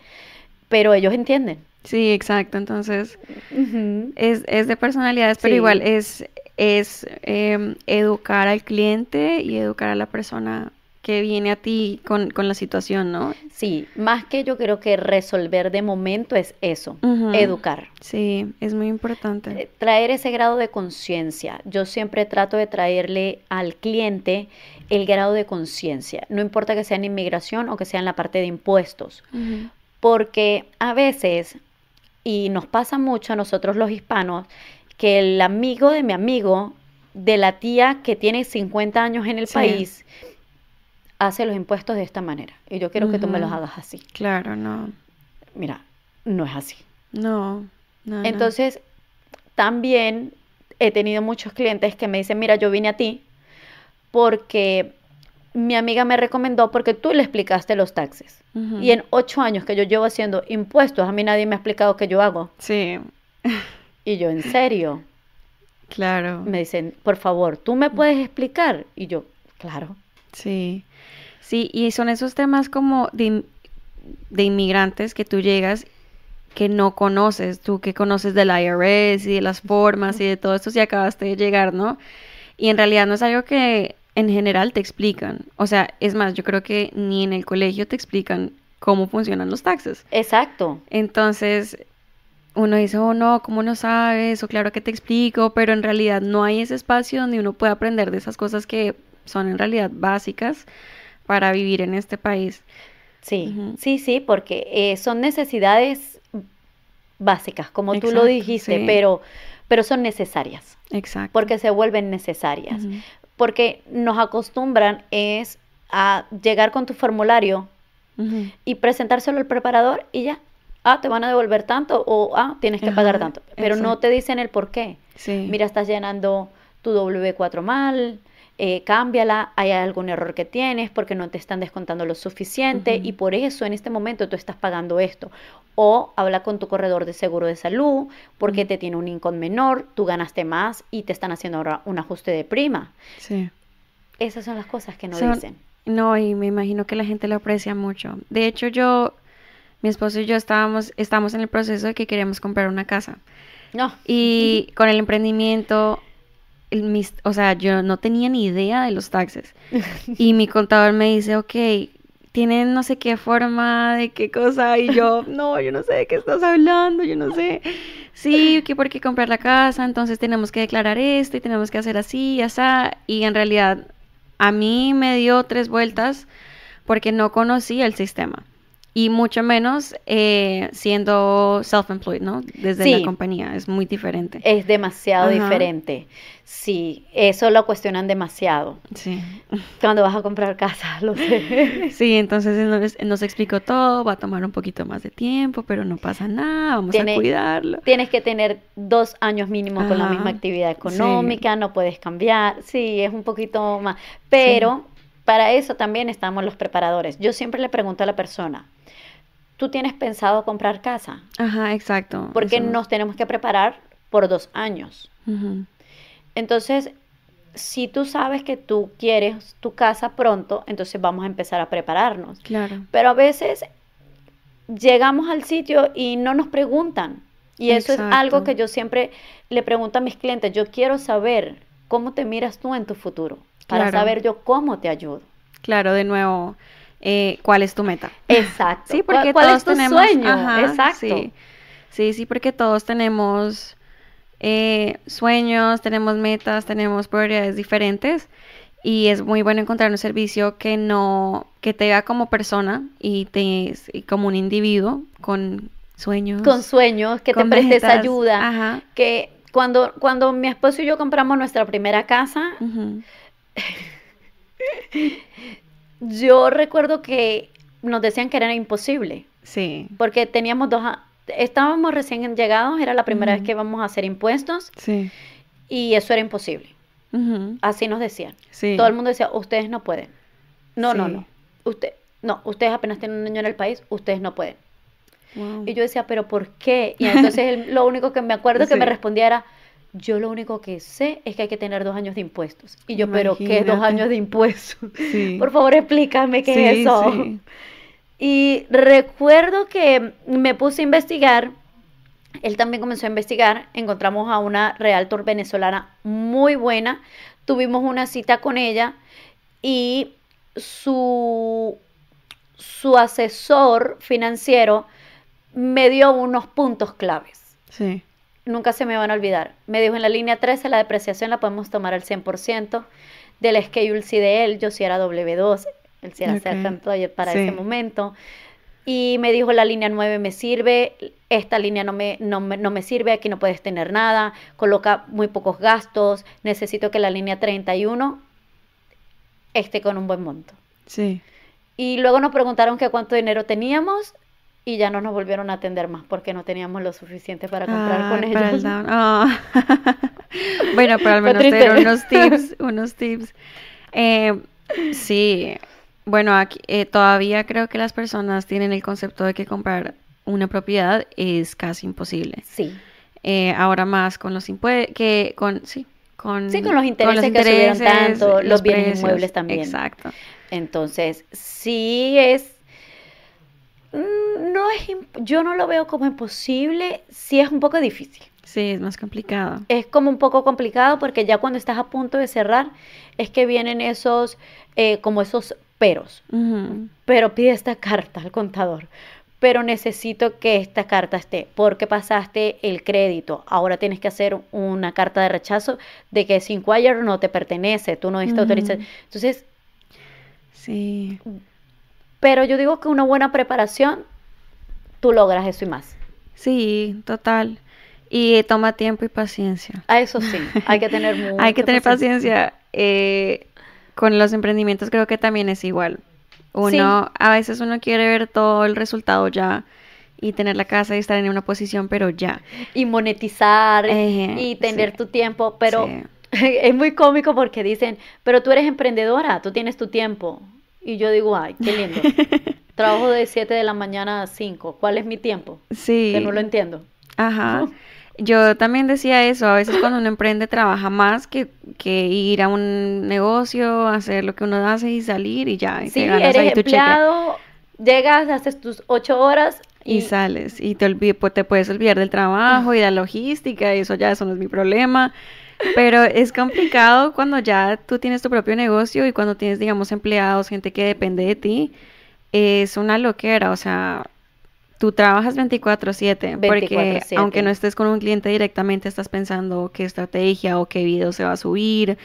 Speaker 2: Pero ellos entienden.
Speaker 1: sí, exacto. Entonces, es, es de personalidades, pero
Speaker 2: Sí.
Speaker 1: igual es, es em, educar al cliente y educar a la persona que viene a ti con, con la situación, ¿no?
Speaker 2: Sí, más que yo creo que resolver de momento es eso, educar.
Speaker 1: Sí, es muy importante.
Speaker 2: Eh, Traer ese grado de conciencia. Yo siempre trato de traerle al cliente el grado de conciencia. No importa que sea en inmigración o que sea en la parte de impuestos. Porque a veces, y nos pasa mucho a nosotros los hispanos, que el amigo de mi amigo, de la tía que tiene 50 años en el
Speaker 1: Sí.
Speaker 2: país, hace los impuestos de esta manera. Y yo quiero que tú me los hagas así.
Speaker 1: Claro, no.
Speaker 2: Mira, no es así.
Speaker 1: No, no, no.
Speaker 2: Entonces, también he tenido muchos clientes que me dicen, mira, yo vine a ti porque mi amiga me recomendó porque tú le explicaste los taxes. Y en ocho años que yo llevo haciendo impuestos, a mí nadie me ha explicado qué yo hago.
Speaker 1: Sí,
Speaker 2: Y yo, ¿en serio?
Speaker 1: claro.
Speaker 2: Me dicen, por favor, ¿tú me puedes explicar? Y yo, claro.
Speaker 1: Sí, sí, y son esos temas como de, de inmigrantes que tú llegas que no conoces, tú que conoces del IRS y de las formas y de todo esto si acabaste de llegar, ¿no? Y en realidad no es algo que en general te explican. O sea, es más, yo creo que ni en el colegio te explican cómo funcionan los taxes.
Speaker 2: Exacto.
Speaker 1: Entonces, uno dice, oh no, ¿cómo no sabes? O claro que te explico, pero en realidad no hay ese espacio donde uno pueda aprender de esas cosas que son en realidad básicas para vivir en este país.
Speaker 2: Sí, sí, sí, porque eh, son necesidades básicas, como tú lo dijiste,
Speaker 1: sí.
Speaker 2: pero, pero son necesarias,
Speaker 1: Exacto.
Speaker 2: porque se vuelven necesarias. Porque nos acostumbran es a llegar con tu formulario y presentárselo al preparador y ya. Ah, te van a devolver tanto o ah, tienes que pagar tanto. Pero no te dicen el por qué.
Speaker 1: Sí.
Speaker 2: Mira, estás llenando tu W4 mal, eh, cámbiala, hay algún error que tienes porque no te están descontando lo suficiente y por eso en este momento tú estás pagando esto. O habla con tu corredor de seguro de salud porque te tiene un income menor, tú ganaste más y te están haciendo ahora un ajuste de prima.
Speaker 1: Sí.
Speaker 2: Esas son las cosas que no
Speaker 1: Son-
Speaker 2: dicen.
Speaker 1: No, y me imagino que la gente lo aprecia mucho. De hecho, yo, mi esposo y yo estábamos, estamos en el proceso de que queremos comprar una casa.
Speaker 2: No.
Speaker 1: Y con el emprendimiento, el mis- o sea, yo no tenía ni idea de los taxes. Y mi contador me dice, ok, tienen no sé qué forma, de qué cosa. Y yo, no, yo no sé de qué estás hablando, yo no sé. Sí, que por qué comprar la casa, entonces tenemos que declarar esto y tenemos que hacer así y así. Y en realidad, a mí me dio tres vueltas porque no conocía el sistema. Y mucho menos eh, siendo self-employed, ¿no? Desde la compañía, es muy diferente.
Speaker 2: Es demasiado
Speaker 1: Ajá.
Speaker 2: diferente. Sí, eso lo cuestionan demasiado.
Speaker 1: Sí.
Speaker 2: Cuando vas a comprar casa, lo sé.
Speaker 1: Sí, entonces nos, nos explicó todo, va a tomar un poquito más de tiempo, pero no pasa nada, vamos a cuidarlo.
Speaker 2: Tienes que tener dos años mínimo con la misma actividad
Speaker 1: sí.
Speaker 2: económica, no puedes cambiar. Sí, es un poquito más. Pero para eso también estamos los preparadores. Yo siempre le pregunto a la persona, ¿tú tienes pensado comprar casa?
Speaker 1: Ajá, exacto.
Speaker 2: Porque
Speaker 1: eso-
Speaker 2: nos tenemos que preparar por dos años. Entonces, si tú sabes que tú quieres tu casa pronto, entonces vamos a empezar a prepararnos.
Speaker 1: Claro.
Speaker 2: Pero a veces llegamos al sitio y no nos preguntan. Y eso es algo que yo siempre le pregunto a mis clientes. Yo quiero saber cómo te miras tú en tu futuro, para
Speaker 1: Claro.
Speaker 2: saber yo cómo te ayudo.
Speaker 1: Claro, de nuevo, eh, ¿cuál es tu meta?
Speaker 2: Exacto.
Speaker 1: Sí,
Speaker 2: ¿Cuál-
Speaker 1: porque
Speaker 2: cuál
Speaker 1: todos
Speaker 2: es tu
Speaker 1: tenemos.
Speaker 2: sueño?
Speaker 1: ajá,
Speaker 2: Exacto.
Speaker 1: Sí. sí, sí, porque todos tenemos eh, sueños, tenemos metas, tenemos prioridades diferentes. Y es muy bueno encontrar un servicio que no, que te vea como persona y te y como un individuo con sueños.
Speaker 2: Con sueños, que te prestes
Speaker 1: metas.
Speaker 2: ayuda.
Speaker 1: Ajá.
Speaker 2: Que cuando, cuando mi esposo y yo compramos nuestra primera casa, yo recuerdo que nos decían que era imposible.
Speaker 1: Sí,
Speaker 2: Porque teníamos dos, estábamos recién llegados, era la primera vez que íbamos a hacer impuestos
Speaker 1: sí.
Speaker 2: y eso era imposible. Así nos decían.
Speaker 1: sí.
Speaker 2: Todo el mundo decía, ustedes no pueden. No, no,
Speaker 1: Sí.
Speaker 2: no. Usted, no, ustedes apenas tienen un niño en el país, ustedes no pueden.
Speaker 1: Wow.
Speaker 2: Y yo decía, pero ¿por qué? Y entonces él- lo único que me acuerdo que me respondía era, yo lo único que sé es que hay que tener dos años de impuestos. Y yo, pero ¿qué dos años de impuestos?
Speaker 1: Sí.
Speaker 2: Por favor, explícame qué es eso.
Speaker 1: sí.
Speaker 2: Y recuerdo que me puse a investigar, él también comenzó a investigar, encontramos a una realtor venezolana muy buena, tuvimos una cita con ella y su, su asesor financiero me dio unos puntos claves.
Speaker 1: Sí.
Speaker 2: Nunca se me van a olvidar. Me dijo en la línea 13 la depreciación la podemos tomar al 100%. Del schedule sí de él, yo sí era W2, él sí era
Speaker 1: Ok.
Speaker 2: self-employed para
Speaker 1: Sí.
Speaker 2: ese momento. Y me dijo la línea 9 me sirve, esta línea no me, no, me, no me sirve, aquí no puedes tener nada, coloca muy pocos gastos, necesito que la línea 31 esté con un buen monto.
Speaker 1: Sí.
Speaker 2: Y luego nos preguntaron que cuánto dinero teníamos y ya no nos volvieron a atender más porque no teníamos lo suficiente para comprar
Speaker 1: Ah,
Speaker 2: con
Speaker 1: para el
Speaker 2: ellos.
Speaker 1: down. Ah. bueno, pero al menos te dieron unos tips, unos tips. Eh, sí, bueno, aquí eh, todavía creo que las personas tienen el concepto de que comprar una propiedad es casi imposible.
Speaker 2: Sí.
Speaker 1: Eh, ahora más con los impuestos, que con, sí, con,
Speaker 2: Sí, con los intereses que subieron tanto, los bienes inmuebles también.
Speaker 1: Exacto.
Speaker 2: Entonces, sí es. Es. Yo no lo veo como imposible, sí es un poco difícil.
Speaker 1: Sí, es más complicado.
Speaker 2: Es como un poco complicado porque ya cuando estás a punto de cerrar es que vienen esos, eh, como esos peros.
Speaker 1: Ujú.
Speaker 2: Pero pide esta carta al contador. Pero necesito que esta carta esté porque pasaste el crédito. Ahora tienes que hacer una carta de rechazo de que Sinquire no te pertenece, tú no diste
Speaker 1: Ujú.
Speaker 2: autorización. Entonces,
Speaker 1: Sí.
Speaker 2: pero yo digo que una buena preparación, tú logras eso y más.
Speaker 1: Sí, total. Y toma tiempo y paciencia.
Speaker 2: A eso sí, hay que tener mucha
Speaker 1: Hay que tener paciencia. Eh, con los emprendimientos creo que también es igual. Uno, a veces uno quiere ver todo el resultado ya y tener la casa y estar en una posición, pero ya.
Speaker 2: Y monetizar y tener
Speaker 1: sí.
Speaker 2: tu tiempo, pero
Speaker 1: Sí.
Speaker 2: es muy cómico porque dicen, pero tú eres emprendedora, tú tienes tu tiempo. Y yo digo, ay, qué lindo. Trabajo de 7 de la mañana a 5. ¿Cuál es mi tiempo?
Speaker 1: Sí.
Speaker 2: Que no lo entiendo.
Speaker 1: Ajá. Yo también decía eso, a veces cuando uno emprende trabaja más que, que ir a un negocio, hacer lo que uno hace y salir y ya, y
Speaker 2: Sí,
Speaker 1: te ganas
Speaker 2: eres
Speaker 1: ahí tu cheque.
Speaker 2: empleado, llegas, haces tus 8 horas
Speaker 1: Y
Speaker 2: y,
Speaker 1: sales y te, pues, te puedes olvidar del trabajo y de la logística y eso ya, eso no es mi problema. Pero es complicado cuando ya tú tienes tu propio negocio y cuando tienes, digamos, empleados, gente que depende de ti. Es una loquera, o sea, tú trabajas 24/7 porque
Speaker 2: 24/7.
Speaker 1: aunque no estés con un cliente directamente, estás pensando qué estrategia o qué video se va a subir,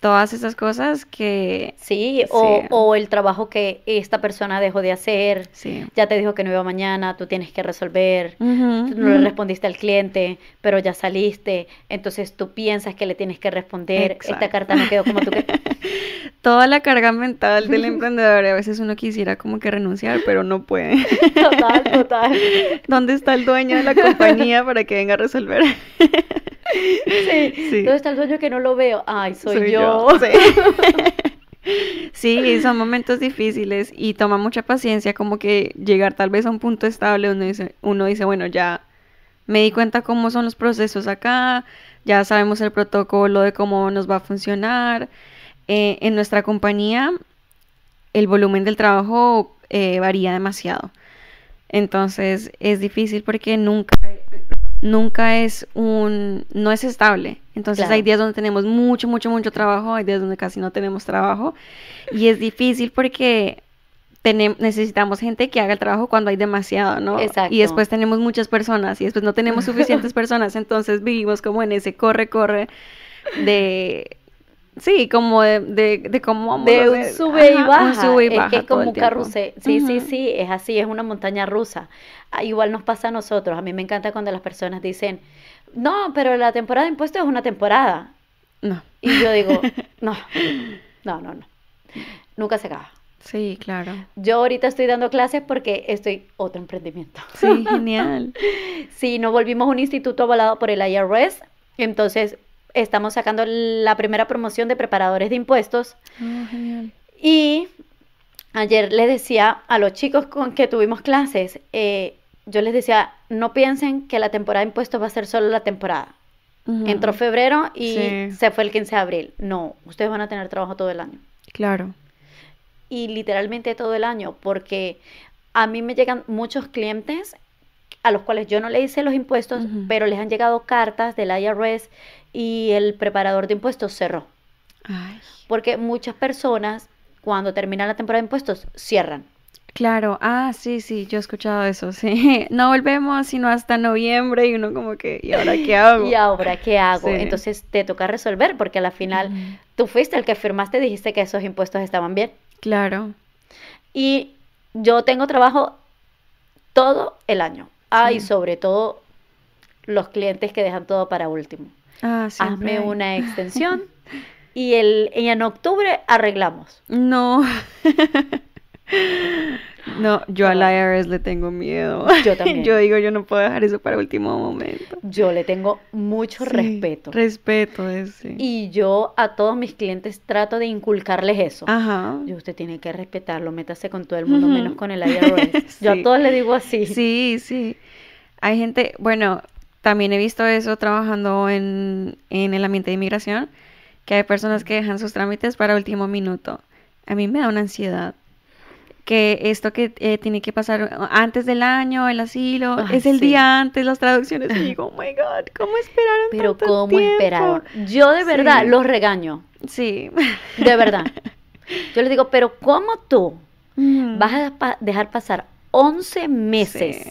Speaker 1: todas esas cosas que
Speaker 2: sí, o,
Speaker 1: Sí.
Speaker 2: o el trabajo que esta persona dejó de hacer,
Speaker 1: sí.
Speaker 2: ya te dijo que no iba mañana, tú tienes que resolver.
Speaker 1: Ujú,
Speaker 2: Tú no le
Speaker 1: ujú.
Speaker 2: respondiste al cliente, pero ya saliste, entonces tú piensas que le tienes que responder, esta
Speaker 1: Exacto.
Speaker 2: carta no quedó como tú que...
Speaker 1: Toda la carga mental del emprendedor, a veces uno quisiera como que renunciar, pero no puede.
Speaker 2: Total, total.
Speaker 1: ¿Dónde está el dueño de la compañía para que venga a resolver?
Speaker 2: Sí.
Speaker 1: Sí.
Speaker 2: ¿Dónde está el dueño que no lo veo? Ay, soy,
Speaker 1: Soy
Speaker 2: yo.
Speaker 1: yo, sí. Sí, son momentos difíciles y toma mucha paciencia como que llegar tal vez a un punto estable donde dice, uno dice, bueno, ya me di cuenta cómo son los procesos acá, ya sabemos el protocolo de cómo nos va a funcionar. Eh, en nuestra compañía el volumen del trabajo eh, varía demasiado. Entonces es difícil porque nunca, nunca es un, no es estable. Entonces
Speaker 2: Claro.
Speaker 1: hay días donde tenemos mucho, mucho, mucho trabajo, hay días donde casi no tenemos trabajo. Y es difícil porque necesitamos gente que haga el trabajo cuando hay demasiado, ¿no?
Speaker 2: Exacto.
Speaker 1: Y después tenemos muchas personas y después no tenemos suficientes personas. Entonces vivimos como en ese corre, corre de... Sí, como de, de, de cómo
Speaker 2: De un sube y
Speaker 1: ajá,
Speaker 2: baja.
Speaker 1: un sube y
Speaker 2: es
Speaker 1: baja
Speaker 2: que es como un carrusel. Sí, sí,
Speaker 1: Ujú.
Speaker 2: sí, es así, es una montaña rusa. Ah, Igual nos pasa a nosotros. A mí me encanta cuando las personas dicen, no, pero la temporada de impuestos es una temporada.
Speaker 1: No.
Speaker 2: Y yo digo, no, no, no, no. Nunca se acaba.
Speaker 1: Sí, claro.
Speaker 2: Yo ahorita estoy dando clases porque estoy otro emprendimiento.
Speaker 1: Sí, genial.
Speaker 2: Sí, nos volvimos un instituto avalado por el IRS. Entonces, estamos sacando la primera promoción de preparadores de impuestos.
Speaker 1: Oh, genial.
Speaker 2: Y ayer les decía a los chicos con que tuvimos clases, eh, yo les decía, no piensen que la temporada de impuestos va a ser solo la temporada. Entró febrero y
Speaker 1: Sí.
Speaker 2: se fue el 15 de abril. No, ustedes van a tener trabajo todo el año.
Speaker 1: Claro.
Speaker 2: Y literalmente todo el año, porque a mí me llegan muchos clientes a los cuales yo no le hice los impuestos, pero les han llegado cartas del IRS y el preparador de impuestos cerró.
Speaker 1: Ay.
Speaker 2: Porque muchas personas, cuando termina la temporada de impuestos, cierran.
Speaker 1: Claro, ah, sí, sí, yo he escuchado eso, sí. No volvemos sino hasta noviembre y uno como que, ¿y ahora qué hago?
Speaker 2: ¿Y ahora qué hago?
Speaker 1: Sí.
Speaker 2: Entonces te toca resolver, porque a la final tú fuiste el que firmaste y dijiste que esos impuestos estaban bien.
Speaker 1: Claro,
Speaker 2: Y yo tengo trabajo todo el año. Ah, y sobre todo los clientes que dejan todo para último.
Speaker 1: Ah,
Speaker 2: Hazme una extensión y, el, y en octubre arreglamos.
Speaker 1: No. No, yo al. IRS le tengo miedo.
Speaker 2: Yo también.
Speaker 1: Yo digo, yo no puedo dejar eso para último momento.
Speaker 2: Yo le tengo mucho
Speaker 1: Sí,
Speaker 2: respeto.
Speaker 1: Respeto, es sí.
Speaker 2: Y yo a todos mis clientes trato de inculcarles eso.
Speaker 1: Ajá.
Speaker 2: Y usted tiene que respetarlo, métase con todo el mundo, menos con el IRS. Yo a todos les digo así.
Speaker 1: Sí, sí. Hay gente, bueno, también he visto eso trabajando en, en el ambiente de inmigración, que hay personas que dejan sus trámites para último minuto. A mí me da una ansiedad. Que esto que eh, tiene que pasar antes del año, el asilo,
Speaker 2: Ay,
Speaker 1: es el
Speaker 2: sí.
Speaker 1: día antes, las traducciones. Y digo, oh my God, ¿cómo esperaron
Speaker 2: Pero
Speaker 1: tanto
Speaker 2: ¿cómo
Speaker 1: tiempo?"
Speaker 2: esperaron? Yo de verdad
Speaker 1: Sí.
Speaker 2: los regaño,
Speaker 1: Sí.
Speaker 2: de verdad. Yo les digo, pero ¿cómo tú vas a pa- dejar pasar 11 meses
Speaker 1: Sí.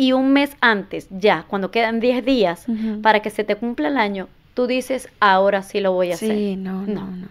Speaker 2: Y un mes antes, ya, cuando quedan 10 días, para que se te cumpla el año, tú dices, ahora sí lo voy a hacer?
Speaker 1: Sí, no, no,
Speaker 2: No.
Speaker 1: no.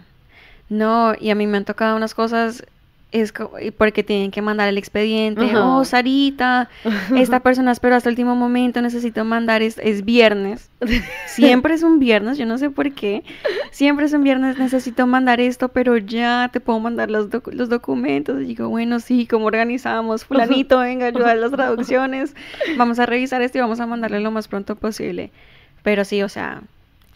Speaker 1: No, y a mí me han tocado unas cosas, es porque tienen que mandar el expediente. Oh, Sarita, esta persona esperó hasta el último momento, necesito mandar, es, es viernes. Siempre es un viernes, yo no sé por qué. Siempre es un viernes, necesito mandar esto, pero ya te puedo mandar los, los documentos. Y digo, bueno, sí, ¿cómo organizamos? Fulanito, venga, ayuda a las traducciones. Vamos a revisar esto y vamos a mandarle lo más pronto posible. Pero sí, o sea,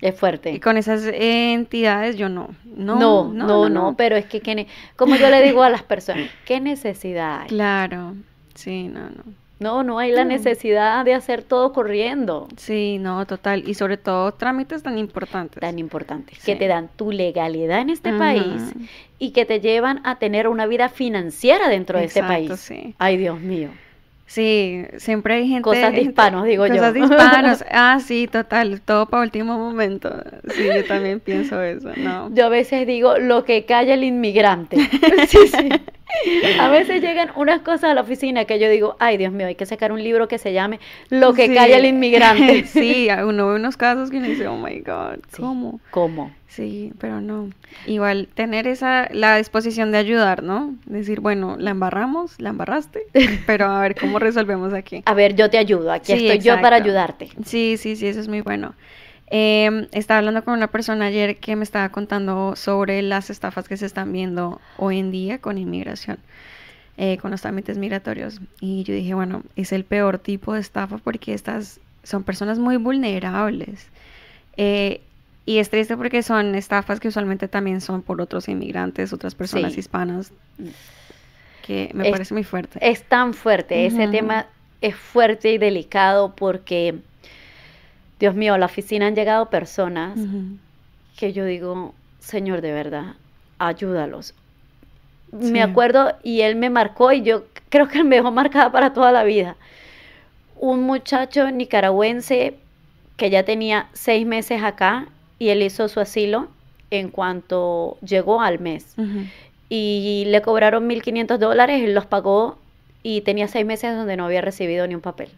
Speaker 2: Es fuerte.
Speaker 1: y con esas entidades yo no. No,
Speaker 2: No, no, no, pero es que, que como yo le digo a las personas, ¿qué necesidad hay?
Speaker 1: Claro, sí, no, no.
Speaker 2: No, no hay la necesidad de hacer todo corriendo.
Speaker 1: Sí, no, total. Y sobre todo trámites tan importantes.
Speaker 2: Tan importantes,
Speaker 1: Sí.
Speaker 2: que te dan tu legalidad en este país y que te llevan a tener una vida financiera dentro de este país.
Speaker 1: sí.
Speaker 2: Ay, Dios mío.
Speaker 1: Sí, siempre hay gente.
Speaker 2: Cosas de
Speaker 1: gente-
Speaker 2: hispanos, digo yo.
Speaker 1: Cosas de hispanos. Ah, sí, total. Todo para último momento. Sí, yo también pienso eso. No.
Speaker 2: Yo a veces digo lo que calla el inmigrante. Sí, sí. A veces llegan unas cosas a la oficina que yo digo, ay Dios mío, hay que sacar un libro que se llame Lo que
Speaker 1: Sí.
Speaker 2: calla el inmigrante.
Speaker 1: sí, uno ve unos casos que uno dice, oh my God,
Speaker 2: Sí.
Speaker 1: ¿cómo?
Speaker 2: ¿Cómo?
Speaker 1: Sí, pero no. Igual tener esa, la disposición de ayudar, ¿no? Decir, bueno, la embarramos, la embarraste, pero a ver cómo resolvemos aquí.
Speaker 2: A ver, yo te ayudo, aquí
Speaker 1: Sí,
Speaker 2: estoy yo para ayudarte.
Speaker 1: Sí, sí, sí, eso es muy bueno. Em, estaba hablando con una persona ayer que me estaba contando sobre las estafas que se están viendo hoy en día con inmigración, eh, con los trámites migratorios. Y yo dije, bueno, es el peor tipo de estafa porque estas son personas muy vulnerables. Eh, y es triste porque son estafas que usualmente también son por otros inmigrantes, otras personas
Speaker 2: Sí.
Speaker 1: hispanas, que me
Speaker 2: Es-
Speaker 1: parece muy fuerte.
Speaker 2: Es tan fuerte, ese
Speaker 1: Ujú.
Speaker 2: tema es fuerte y delicado porque, Dios mío, a la oficina han llegado personas que yo digo, Señor, de verdad, ayúdalos.
Speaker 1: Sí.
Speaker 2: Me acuerdo y él me marcó y yo creo que me dejó marcada para toda la vida. Un muchacho nicaragüense que ya tenía seis meses acá y él hizo su asilo en cuanto llegó al mes. Y le cobraron 1.500 dólares, él los pagó y tenía seis meses donde no había recibido ni un papel.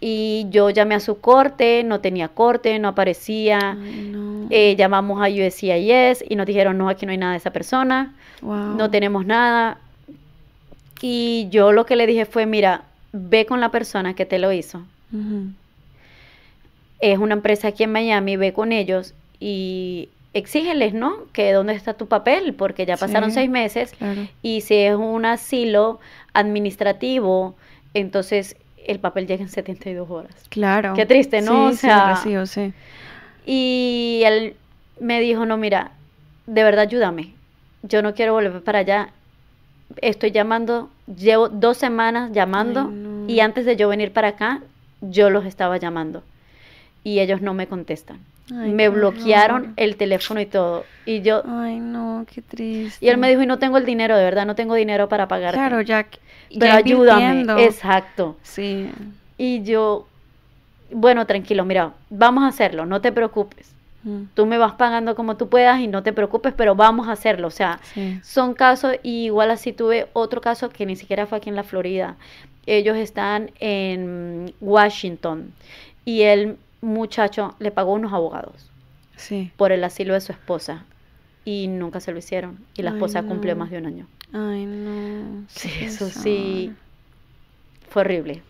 Speaker 2: Y yo llamé a su corte, no tenía corte, no aparecía.
Speaker 1: Ay, no.
Speaker 2: Eh, llamamos a USCIS y nos dijeron, no, aquí no hay nada de esa persona,
Speaker 1: Wow.
Speaker 2: no tenemos nada. Y yo lo que le dije fue, mira, ve con la persona que te lo hizo. Es una empresa aquí en Miami, ve con ellos y exígeles, ¿no? Que dónde está tu papel, porque ya pasaron
Speaker 1: Sí.
Speaker 2: seis meses
Speaker 1: Claro.
Speaker 2: y si es un asilo administrativo, entonces el papel llega en 72 horas.
Speaker 1: Claro.
Speaker 2: Qué triste, ¿no? O
Speaker 1: Sí, sí,
Speaker 2: sea-
Speaker 1: recibo, sí.
Speaker 2: Y él me dijo, no, mira, de verdad ayúdame. yo no quiero volver para allá. Estoy llamando, llevo dos semanas llamando
Speaker 1: Ay, no.
Speaker 2: y antes de yo venir para acá, yo los estaba llamando y ellos no me contestan.
Speaker 1: Ay,
Speaker 2: me bloquearon el teléfono y todo. Y yo,
Speaker 1: Ay, no, qué triste.
Speaker 2: y él me dijo, y no tengo el dinero, de verdad, no tengo dinero para pagarte.
Speaker 1: Claro, ya, que-
Speaker 2: pero
Speaker 1: ya
Speaker 2: ayúdame. Exacto.
Speaker 1: Sí.
Speaker 2: Y yo, bueno, tranquilo, mira, vamos a hacerlo, no te preocupes.
Speaker 1: Mm,
Speaker 2: Tú me vas pagando como tú puedas y no te preocupes, pero vamos a hacerlo. O sea,
Speaker 1: Sí.
Speaker 2: son casos, y igual así tuve otro caso que ni siquiera fue aquí en la Florida. Ellos están en Washington y el muchacho le pagó unos abogados
Speaker 1: Sí.
Speaker 2: por el asilo de su esposa y nunca se lo hicieron. Y la
Speaker 1: Ay,
Speaker 2: esposa cumplió más de un año.
Speaker 1: Ay, no.
Speaker 2: Sí, eso
Speaker 1: pesar.
Speaker 2: sí. Fue horrible.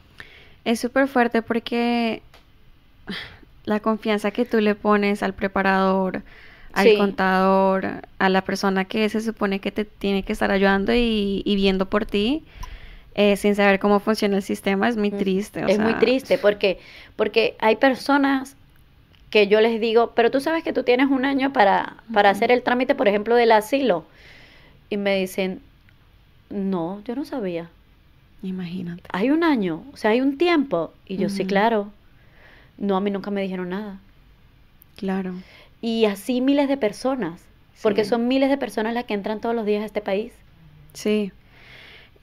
Speaker 1: Es súper fuerte porque la confianza que tú le pones al preparador, al
Speaker 2: Sí.
Speaker 1: contador, a la persona que se supone que te tiene que estar ayudando y, y viendo por ti, eh, sin saber cómo funciona el sistema, es muy triste. o
Speaker 2: es muy triste porque, porque hay personas que yo les digo, pero tú sabes que tú tienes un año para, para hacer el trámite, por ejemplo, del asilo. Y me dicen, no, yo no sabía.
Speaker 1: Imagínate.
Speaker 2: Hay un año, o sea, hay un tiempo. Y yo, sí, claro. No, a mí nunca me dijeron nada.
Speaker 1: Claro.
Speaker 2: Y así miles de personas, porque son miles de personas las que entran todos los días a este país.
Speaker 1: Sí.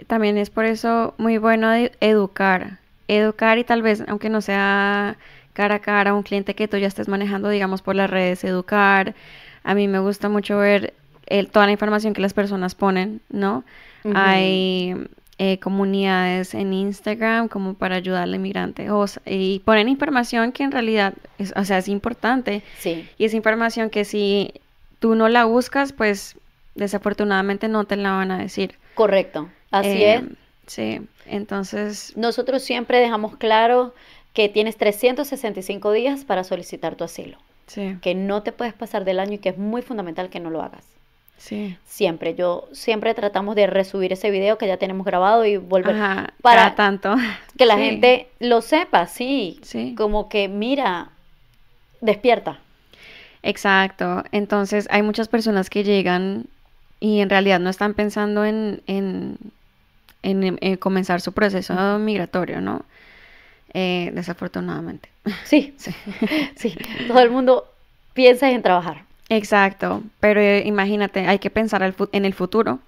Speaker 1: También es por eso muy bueno educar. Educar y tal vez, aunque no sea cara a cara, un cliente que tú ya estés manejando, digamos, por las redes, educar. A mí me gusta mucho ver el- toda la información que las personas ponen, ¿no? Hay eh, comunidades en Instagram como para ayudar al inmigrante o y ponen información que en realidad, es, o sea, es importante.
Speaker 2: Sí,
Speaker 1: Y es información que si tú no la buscas, pues desafortunadamente no te la van a decir.
Speaker 2: correcto. Así
Speaker 1: Eh,
Speaker 2: es.
Speaker 1: Sí, entonces,
Speaker 2: Nosotros siempre dejamos claro que tienes 365 días para solicitar tu asilo,
Speaker 1: sí,
Speaker 2: que no te puedes pasar del año y que es muy fundamental que no lo hagas.
Speaker 1: sí.
Speaker 2: Siempre, yo siempre tratamos de resubir ese video que ya tenemos grabado y volver
Speaker 1: Ajá,
Speaker 2: para
Speaker 1: tanto.
Speaker 2: que la
Speaker 1: Sí,
Speaker 2: gente lo sepa, sí,
Speaker 1: Sí,
Speaker 2: como que mira, despierta.
Speaker 1: exacto. Entonces, hay muchas personas que llegan y en realidad no están pensando en, en, en- en comenzar su proceso migratorio, ¿no? Eh, desafortunadamente.
Speaker 2: Sí, sí, sí, todo el mundo piensa en trabajar.
Speaker 1: Exacto, pero eh, imagínate, hay que pensar en el futuro,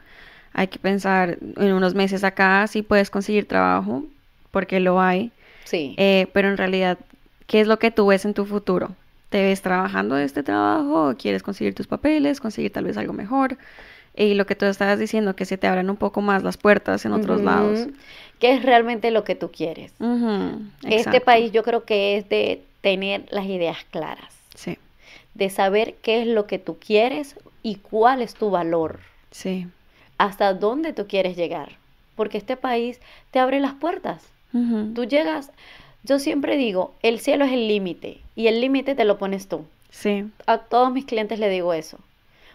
Speaker 1: hay que pensar en unos meses acá si puedes conseguir trabajo, porque lo hay,
Speaker 2: Sí,
Speaker 1: eh, pero en realidad, ¿qué es lo que tú ves en tu futuro? ¿Te ves trabajando de este trabajo quieres conseguir tus papeles, conseguir tal vez algo mejor? Y lo que tú estabas diciendo, que se te abran un poco más las puertas en otros
Speaker 2: Ujú.
Speaker 1: lados.
Speaker 2: ¿Qué es realmente lo que tú quieres? Este país yo creo que es de tener las ideas claras,
Speaker 1: Sí,
Speaker 2: de saber qué es lo que tú quieres y cuál es tu valor,
Speaker 1: sí.
Speaker 2: hasta dónde tú quieres llegar, porque este país te abre las puertas.
Speaker 1: Ujú,
Speaker 2: Tú llegas, yo siempre digo, el cielo es el límite y el límite te lo pones tú.
Speaker 1: Sí,
Speaker 2: A todos mis clientes le digo eso,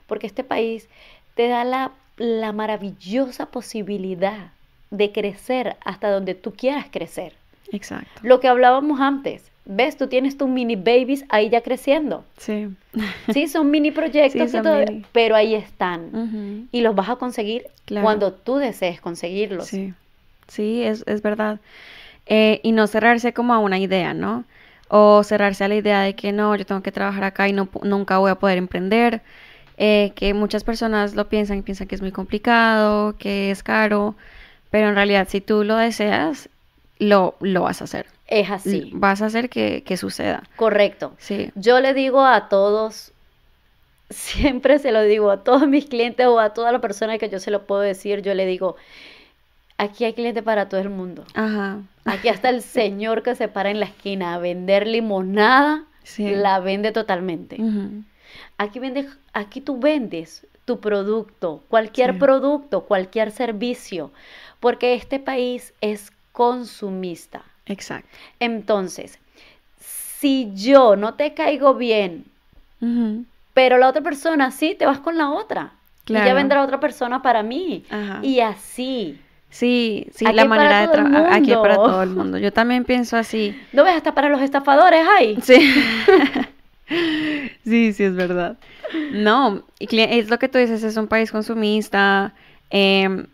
Speaker 2: porque este país te da la, la maravillosa posibilidad de crecer hasta donde tú quieras crecer.
Speaker 1: exacto.
Speaker 2: Lo que hablábamos antes, ves, tú tienes tus mini babies ahí ya creciendo.
Speaker 1: Sí.
Speaker 2: Sí, son mini proyectos,
Speaker 1: Sí, son
Speaker 2: todo,
Speaker 1: mini.
Speaker 2: pero ahí están. Y los vas a conseguir
Speaker 1: Claro.
Speaker 2: cuando tú desees conseguirlos.
Speaker 1: Sí, sí, es, es verdad. Eh, y no cerrarse como a una idea, ¿no? O cerrarse a la idea de que no, yo tengo que trabajar acá y no, nunca voy a poder emprender. Eh, que muchas personas lo piensan y piensan que es muy complicado, que es caro, pero en realidad si tú lo deseas, lo, lo vas a hacer.
Speaker 2: Es así,
Speaker 1: Vas a hacer que, que suceda.
Speaker 2: correcto.
Speaker 1: Sí,
Speaker 2: Yo le digo a todos, siempre se lo digo a todos mis clientes o a toda la persona que yo se lo puedo decir, yo le digo, aquí hay cliente para todo el mundo.
Speaker 1: ajá.
Speaker 2: Aquí hasta el señor que se para en la esquina a vender limonada,
Speaker 1: Sí.
Speaker 2: la vende totalmente.
Speaker 1: Ujú.
Speaker 2: Aquí vende, aquí tú vendes tu producto, cualquier
Speaker 1: Sí.
Speaker 2: producto, cualquier servicio, porque este país es consumista.
Speaker 1: Exacto.
Speaker 2: Entonces, si yo no te caigo bien, pero la otra persona sí, te vas con la otra. Y ya
Speaker 1: Claro.
Speaker 2: vendrá otra persona para mí.
Speaker 1: Ajá.
Speaker 2: Y así.
Speaker 1: Sí, sí,
Speaker 2: Aquí
Speaker 1: la manera de trabajar aquí para todo el mundo. Yo también pienso así.
Speaker 2: ¿No ves? Hasta para los estafadores hay.
Speaker 1: Sí. Sí, sí, es verdad. No, es lo que tú dices, es un país consumista, em,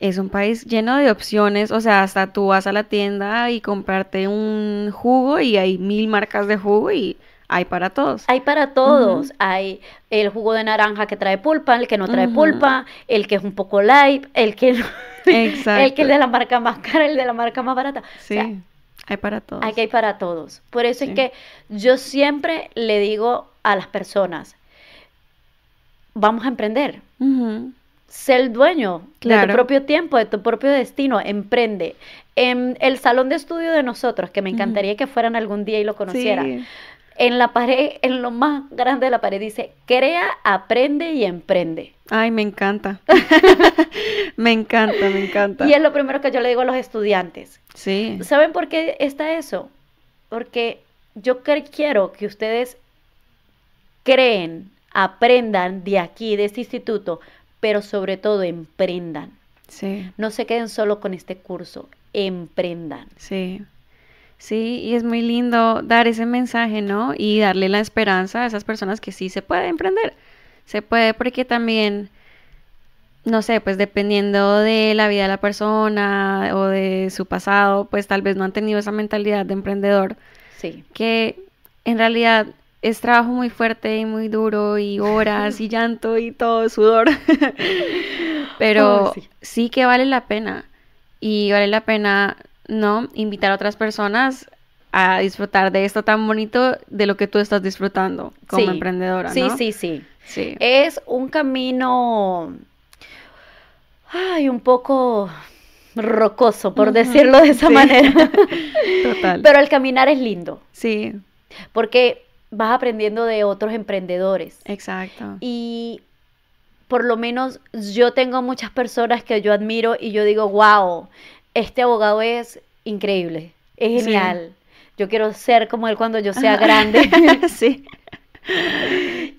Speaker 1: es un país lleno de opciones, o sea, hasta tú vas a la tienda y comprarte un jugo y hay mil marcas de jugo y hay para todos.
Speaker 2: Hay para todos. Hay el jugo de naranja que trae pulpa, el que no trae pulpa, el que es un poco light, el que el que es de la marca más cara, el de la marca más barata.
Speaker 1: Sí. Hay para todos.
Speaker 2: Hay que hay para todos. Por eso es que yo siempre le digo a las personas, vamos a emprender. Ser el dueño de tu propio tiempo, de tu propio destino, emprende. En el salón de estudio de nosotros, que me encantaría que fueran algún día y lo conocieran. En la pared, en lo más grande de la pared dice, crea, aprende y emprende.
Speaker 1: Ay, me encanta. me encanta, me encanta.
Speaker 2: Y es lo primero que yo le digo a los estudiantes.
Speaker 1: Sí.
Speaker 2: ¿Saben por qué está eso? Porque yo quiero que ustedes creen, aprendan de aquí, de este instituto, pero sobre todo emprendan.
Speaker 1: Sí.
Speaker 2: No se queden solo con este curso, emprendan.
Speaker 1: Sí. Sí, y es muy lindo dar ese mensaje, ¿no? Y darle la esperanza a esas personas que sí se puede emprender. Se puede porque también, no sé, pues dependiendo de la vida de la persona o de su pasado, pues tal vez no han tenido esa mentalidad de emprendedor.
Speaker 2: Sí.
Speaker 1: Que en realidad es trabajo muy fuerte y muy duro y horas y llanto y todo, sudor. Pero sí. que vale la pena. Y vale la pena, ¿no? Invitar a otras personas a disfrutar de esto tan bonito de lo que tú estás disfrutando como emprendedora.
Speaker 2: Sí, sí, sí, sí. Es un camino, ay, un poco rocoso, por decirlo de esa manera. Total. Pero el caminar es lindo.
Speaker 1: Sí.
Speaker 2: Porque vas aprendiendo de otros emprendedores.
Speaker 1: Exacto.
Speaker 2: Y por lo menos yo tengo muchas personas que yo admiro y yo digo, wow, este abogado es increíble, es genial. Yo quiero ser como él cuando yo sea grande.
Speaker 1: sí.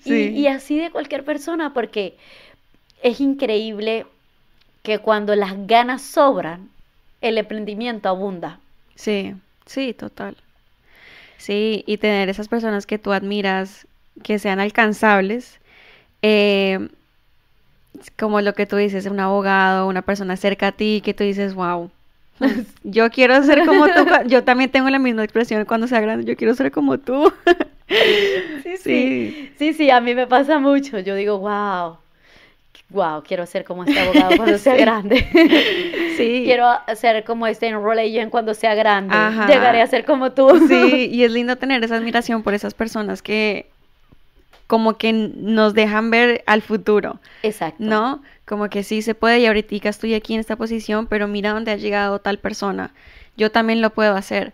Speaker 2: y así de cualquier persona, porque es increíble que cuando las ganas sobran, el emprendimiento abunda.
Speaker 1: Sí, sí, total. Sí, y tener esas personas que tú admiras, que sean alcanzables, eh, como lo que tú dices, un abogado, una persona cerca a ti, que tú dices, wow, yo quiero ser como tú. Yo también tengo la misma expresión cuando sea grande, yo quiero ser como tú.
Speaker 2: sí, sí, sí, sí, a mí me pasa mucho. Yo digo, wow, wow, quiero ser como este abogado cuando sea grande. sí. Quiero ser como este Enroll Agent cuando sea grande. Llegaré a ser como tú.
Speaker 1: sí, y es lindo tener esa admiración por esas personas que como que nos dejan ver al futuro.
Speaker 2: Exacto.
Speaker 1: ¿No? Como que sí se puede y ahorita estoy aquí en esta posición, pero mira dónde ha llegado tal persona. Yo también lo puedo hacer.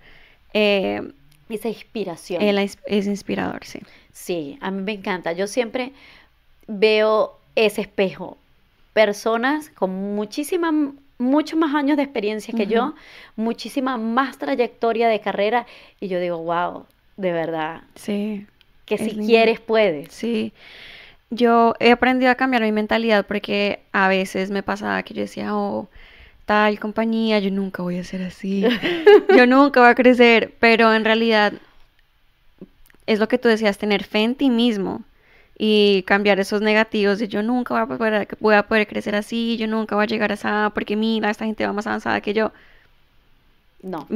Speaker 1: Eh,
Speaker 2: esa inspiración.
Speaker 1: es inspirador, sí.
Speaker 2: Sí, a mí me encanta. Yo siempre veo ese espejo. Personas con muchísima, muchos más años de experiencia que yo, muchísima más trayectoria de carrera, y yo digo, wow, de verdad.
Speaker 1: Sí.
Speaker 2: Que si quieres, puedes.
Speaker 1: Sí. Yo he aprendido a cambiar mi mentalidad porque a veces me pasaba que yo decía, oh, tal compañía, yo nunca voy a ser así, yo nunca voy a crecer, pero en realidad es lo que tú decías, tener fe en ti mismo y cambiar esos negativos de yo nunca voy a poder, voy a poder crecer así, yo nunca voy a llegar a esa, porque mira, esta gente va más avanzada que yo.
Speaker 2: No.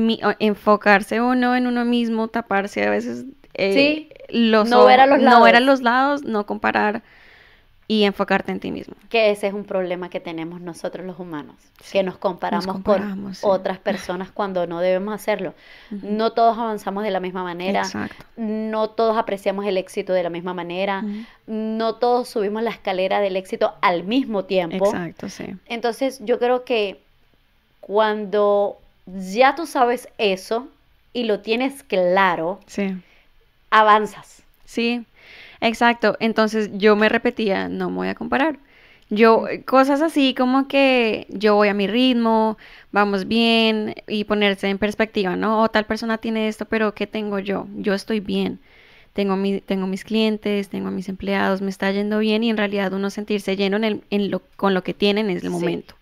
Speaker 1: enfocarse uno en uno mismo, taparse a veces
Speaker 2: eh,
Speaker 1: los,
Speaker 2: no ver a los lados.
Speaker 1: No ver a los lados, no comparar y enfocarte en ti mismo.
Speaker 2: Que ese es un problema que tenemos nosotros los humanos, que nos comparamos, con otras personas cuando no debemos hacerlo. No todos avanzamos de la misma manera, no todos apreciamos el éxito de la misma manera, no todos subimos la escalera del éxito al mismo tiempo.
Speaker 1: Exacto, sí.
Speaker 2: Entonces yo creo que cuando ya tú sabes eso y lo tienes claro, avanzas.
Speaker 1: Sí, Exacto, entonces yo me repetía, no me voy a comparar. Yo, cosas así como que yo voy a mi ritmo, vamos bien y ponerse en perspectiva, ¿no? O tal persona tiene esto, pero ¿qué tengo yo? Yo estoy bien. Tengo, mi, tengo mis clientes, tengo a mis empleados, me está yendo bien y en realidad uno sentirse lleno en el, en lo, con lo que tienen en el momento.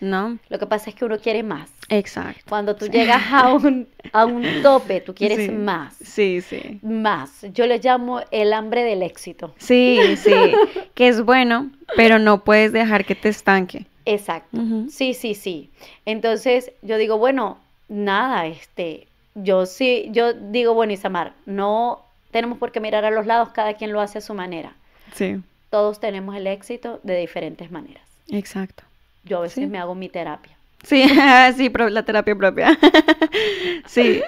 Speaker 1: ¿No?
Speaker 2: Lo que pasa es que uno quiere más.
Speaker 1: Exacto.
Speaker 2: Cuando tú llegas a un, a un tope, tú quieres
Speaker 1: Sí.
Speaker 2: más.
Speaker 1: Sí, sí.
Speaker 2: Más. Yo le llamo el hambre del éxito.
Speaker 1: Sí, sí, que es bueno, pero no puedes dejar que te estanque.
Speaker 2: Exacto. Sí, sí, sí. Entonces yo digo, bueno, nada, este, yo sí, yo digo, bueno, Isamar, no tenemos por qué mirar a los lados, cada quien lo hace a su manera.
Speaker 1: Sí,
Speaker 2: Todos tenemos el éxito de diferentes maneras.
Speaker 1: exacto.
Speaker 2: Yo a veces
Speaker 1: Sí.
Speaker 2: me hago mi terapia.
Speaker 1: Sí, sí, la terapia propia. Sí,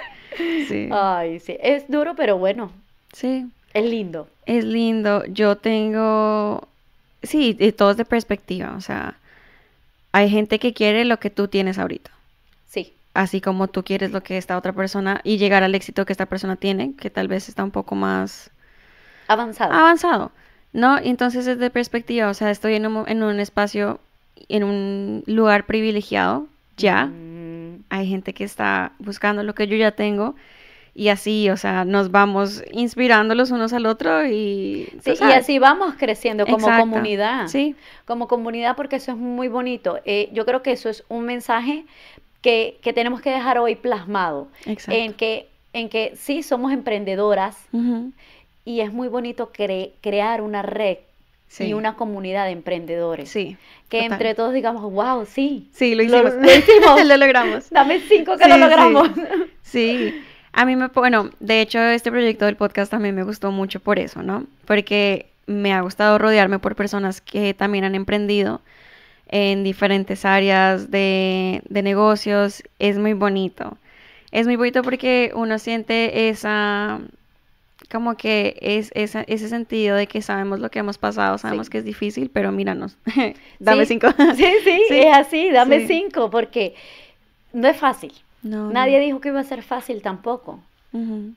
Speaker 1: sí,
Speaker 2: Ay, sí, es duro, pero bueno,
Speaker 1: sí.
Speaker 2: es lindo.
Speaker 1: Es lindo. Yo tengo, sí, y todo es de perspectiva. O sea, hay gente que quiere lo que tú tienes ahorita.
Speaker 2: Sí,
Speaker 1: Así como tú quieres lo que esta otra persona y llegar al éxito que esta persona tiene, que tal vez está un poco más
Speaker 2: avanzado.
Speaker 1: avanzado, ¿no? Entonces es de perspectiva, o sea, estoy en un, mo- en un espacio, en un lugar privilegiado, ya.
Speaker 2: Mm,
Speaker 1: Hay gente que está buscando lo que yo ya tengo y así, o sea, nos vamos inspirando los unos al otro y...
Speaker 2: sí, y así vamos creciendo como
Speaker 1: Exacto.
Speaker 2: comunidad.
Speaker 1: Sí,
Speaker 2: como comunidad porque eso es muy bonito. Eh, yo creo que eso es un mensaje que, que tenemos que dejar hoy plasmado
Speaker 1: exacto.
Speaker 2: en que, en que sí somos emprendedoras y es muy bonito cre- crear una red
Speaker 1: Sí.
Speaker 2: y una comunidad de emprendedores.
Speaker 1: Sí.
Speaker 2: que
Speaker 1: total.
Speaker 2: entre todos digamos, wow, sí,
Speaker 1: Sí, lo hicimos.
Speaker 2: lo hicimos.
Speaker 1: lo logramos.
Speaker 2: dame cinco que
Speaker 1: Sí,
Speaker 2: lo
Speaker 1: sí.
Speaker 2: logramos.
Speaker 1: Sí, a mí me, bueno, de hecho este proyecto del podcast también me gustó mucho por eso, ¿no? Porque me ha gustado rodearme por personas que también han emprendido en diferentes áreas de, de negocios. Es muy bonito. Es muy bonito porque uno siente esa, como que es ese sentido de que sabemos lo que hemos pasado, sabemos
Speaker 2: Sí.
Speaker 1: que es difícil, pero míranos, dame
Speaker 2: Sí.
Speaker 1: cinco.
Speaker 2: Sí, sí,
Speaker 1: Sí,
Speaker 2: es así, dame cinco, porque no es fácil.
Speaker 1: No,
Speaker 2: Nadie
Speaker 1: no.
Speaker 2: dijo que iba a ser fácil tampoco,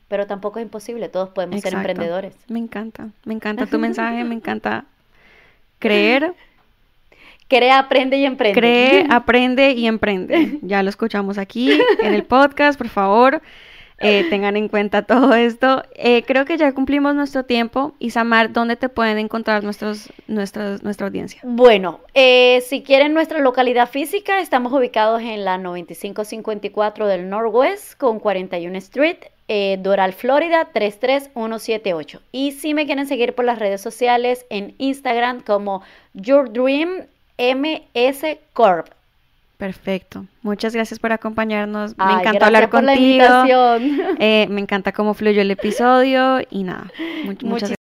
Speaker 2: pero tampoco es imposible, todos podemos ser emprendedores.
Speaker 1: Me encanta, me encanta tu mensaje, me encanta creer,
Speaker 2: Crea, aprende y emprende.
Speaker 1: cree, aprende y emprende. Ya lo escuchamos aquí en el podcast, por favor, eh, tengan en cuenta todo esto. Eh, creo que ya cumplimos nuestro tiempo. Isamar, ¿dónde te pueden encontrar nuestros, nuestros, nuestra audiencia?
Speaker 2: Bueno, eh, si quieren nuestra localidad física, estamos ubicados en la 9554 del Northwest con 41 Street, eh, Doral, Florida 33178. Y si me quieren seguir por las redes sociales, en Instagram como Your Dream MS Corp.
Speaker 1: Perfecto. Muchas gracias por acompañarnos. Me encantó
Speaker 2: gracias
Speaker 1: hablar
Speaker 2: por la
Speaker 1: contigo.
Speaker 2: invitación.
Speaker 1: Eh, me encanta cómo fluyó el episodio y nada. mu- muchas
Speaker 2: Muchis-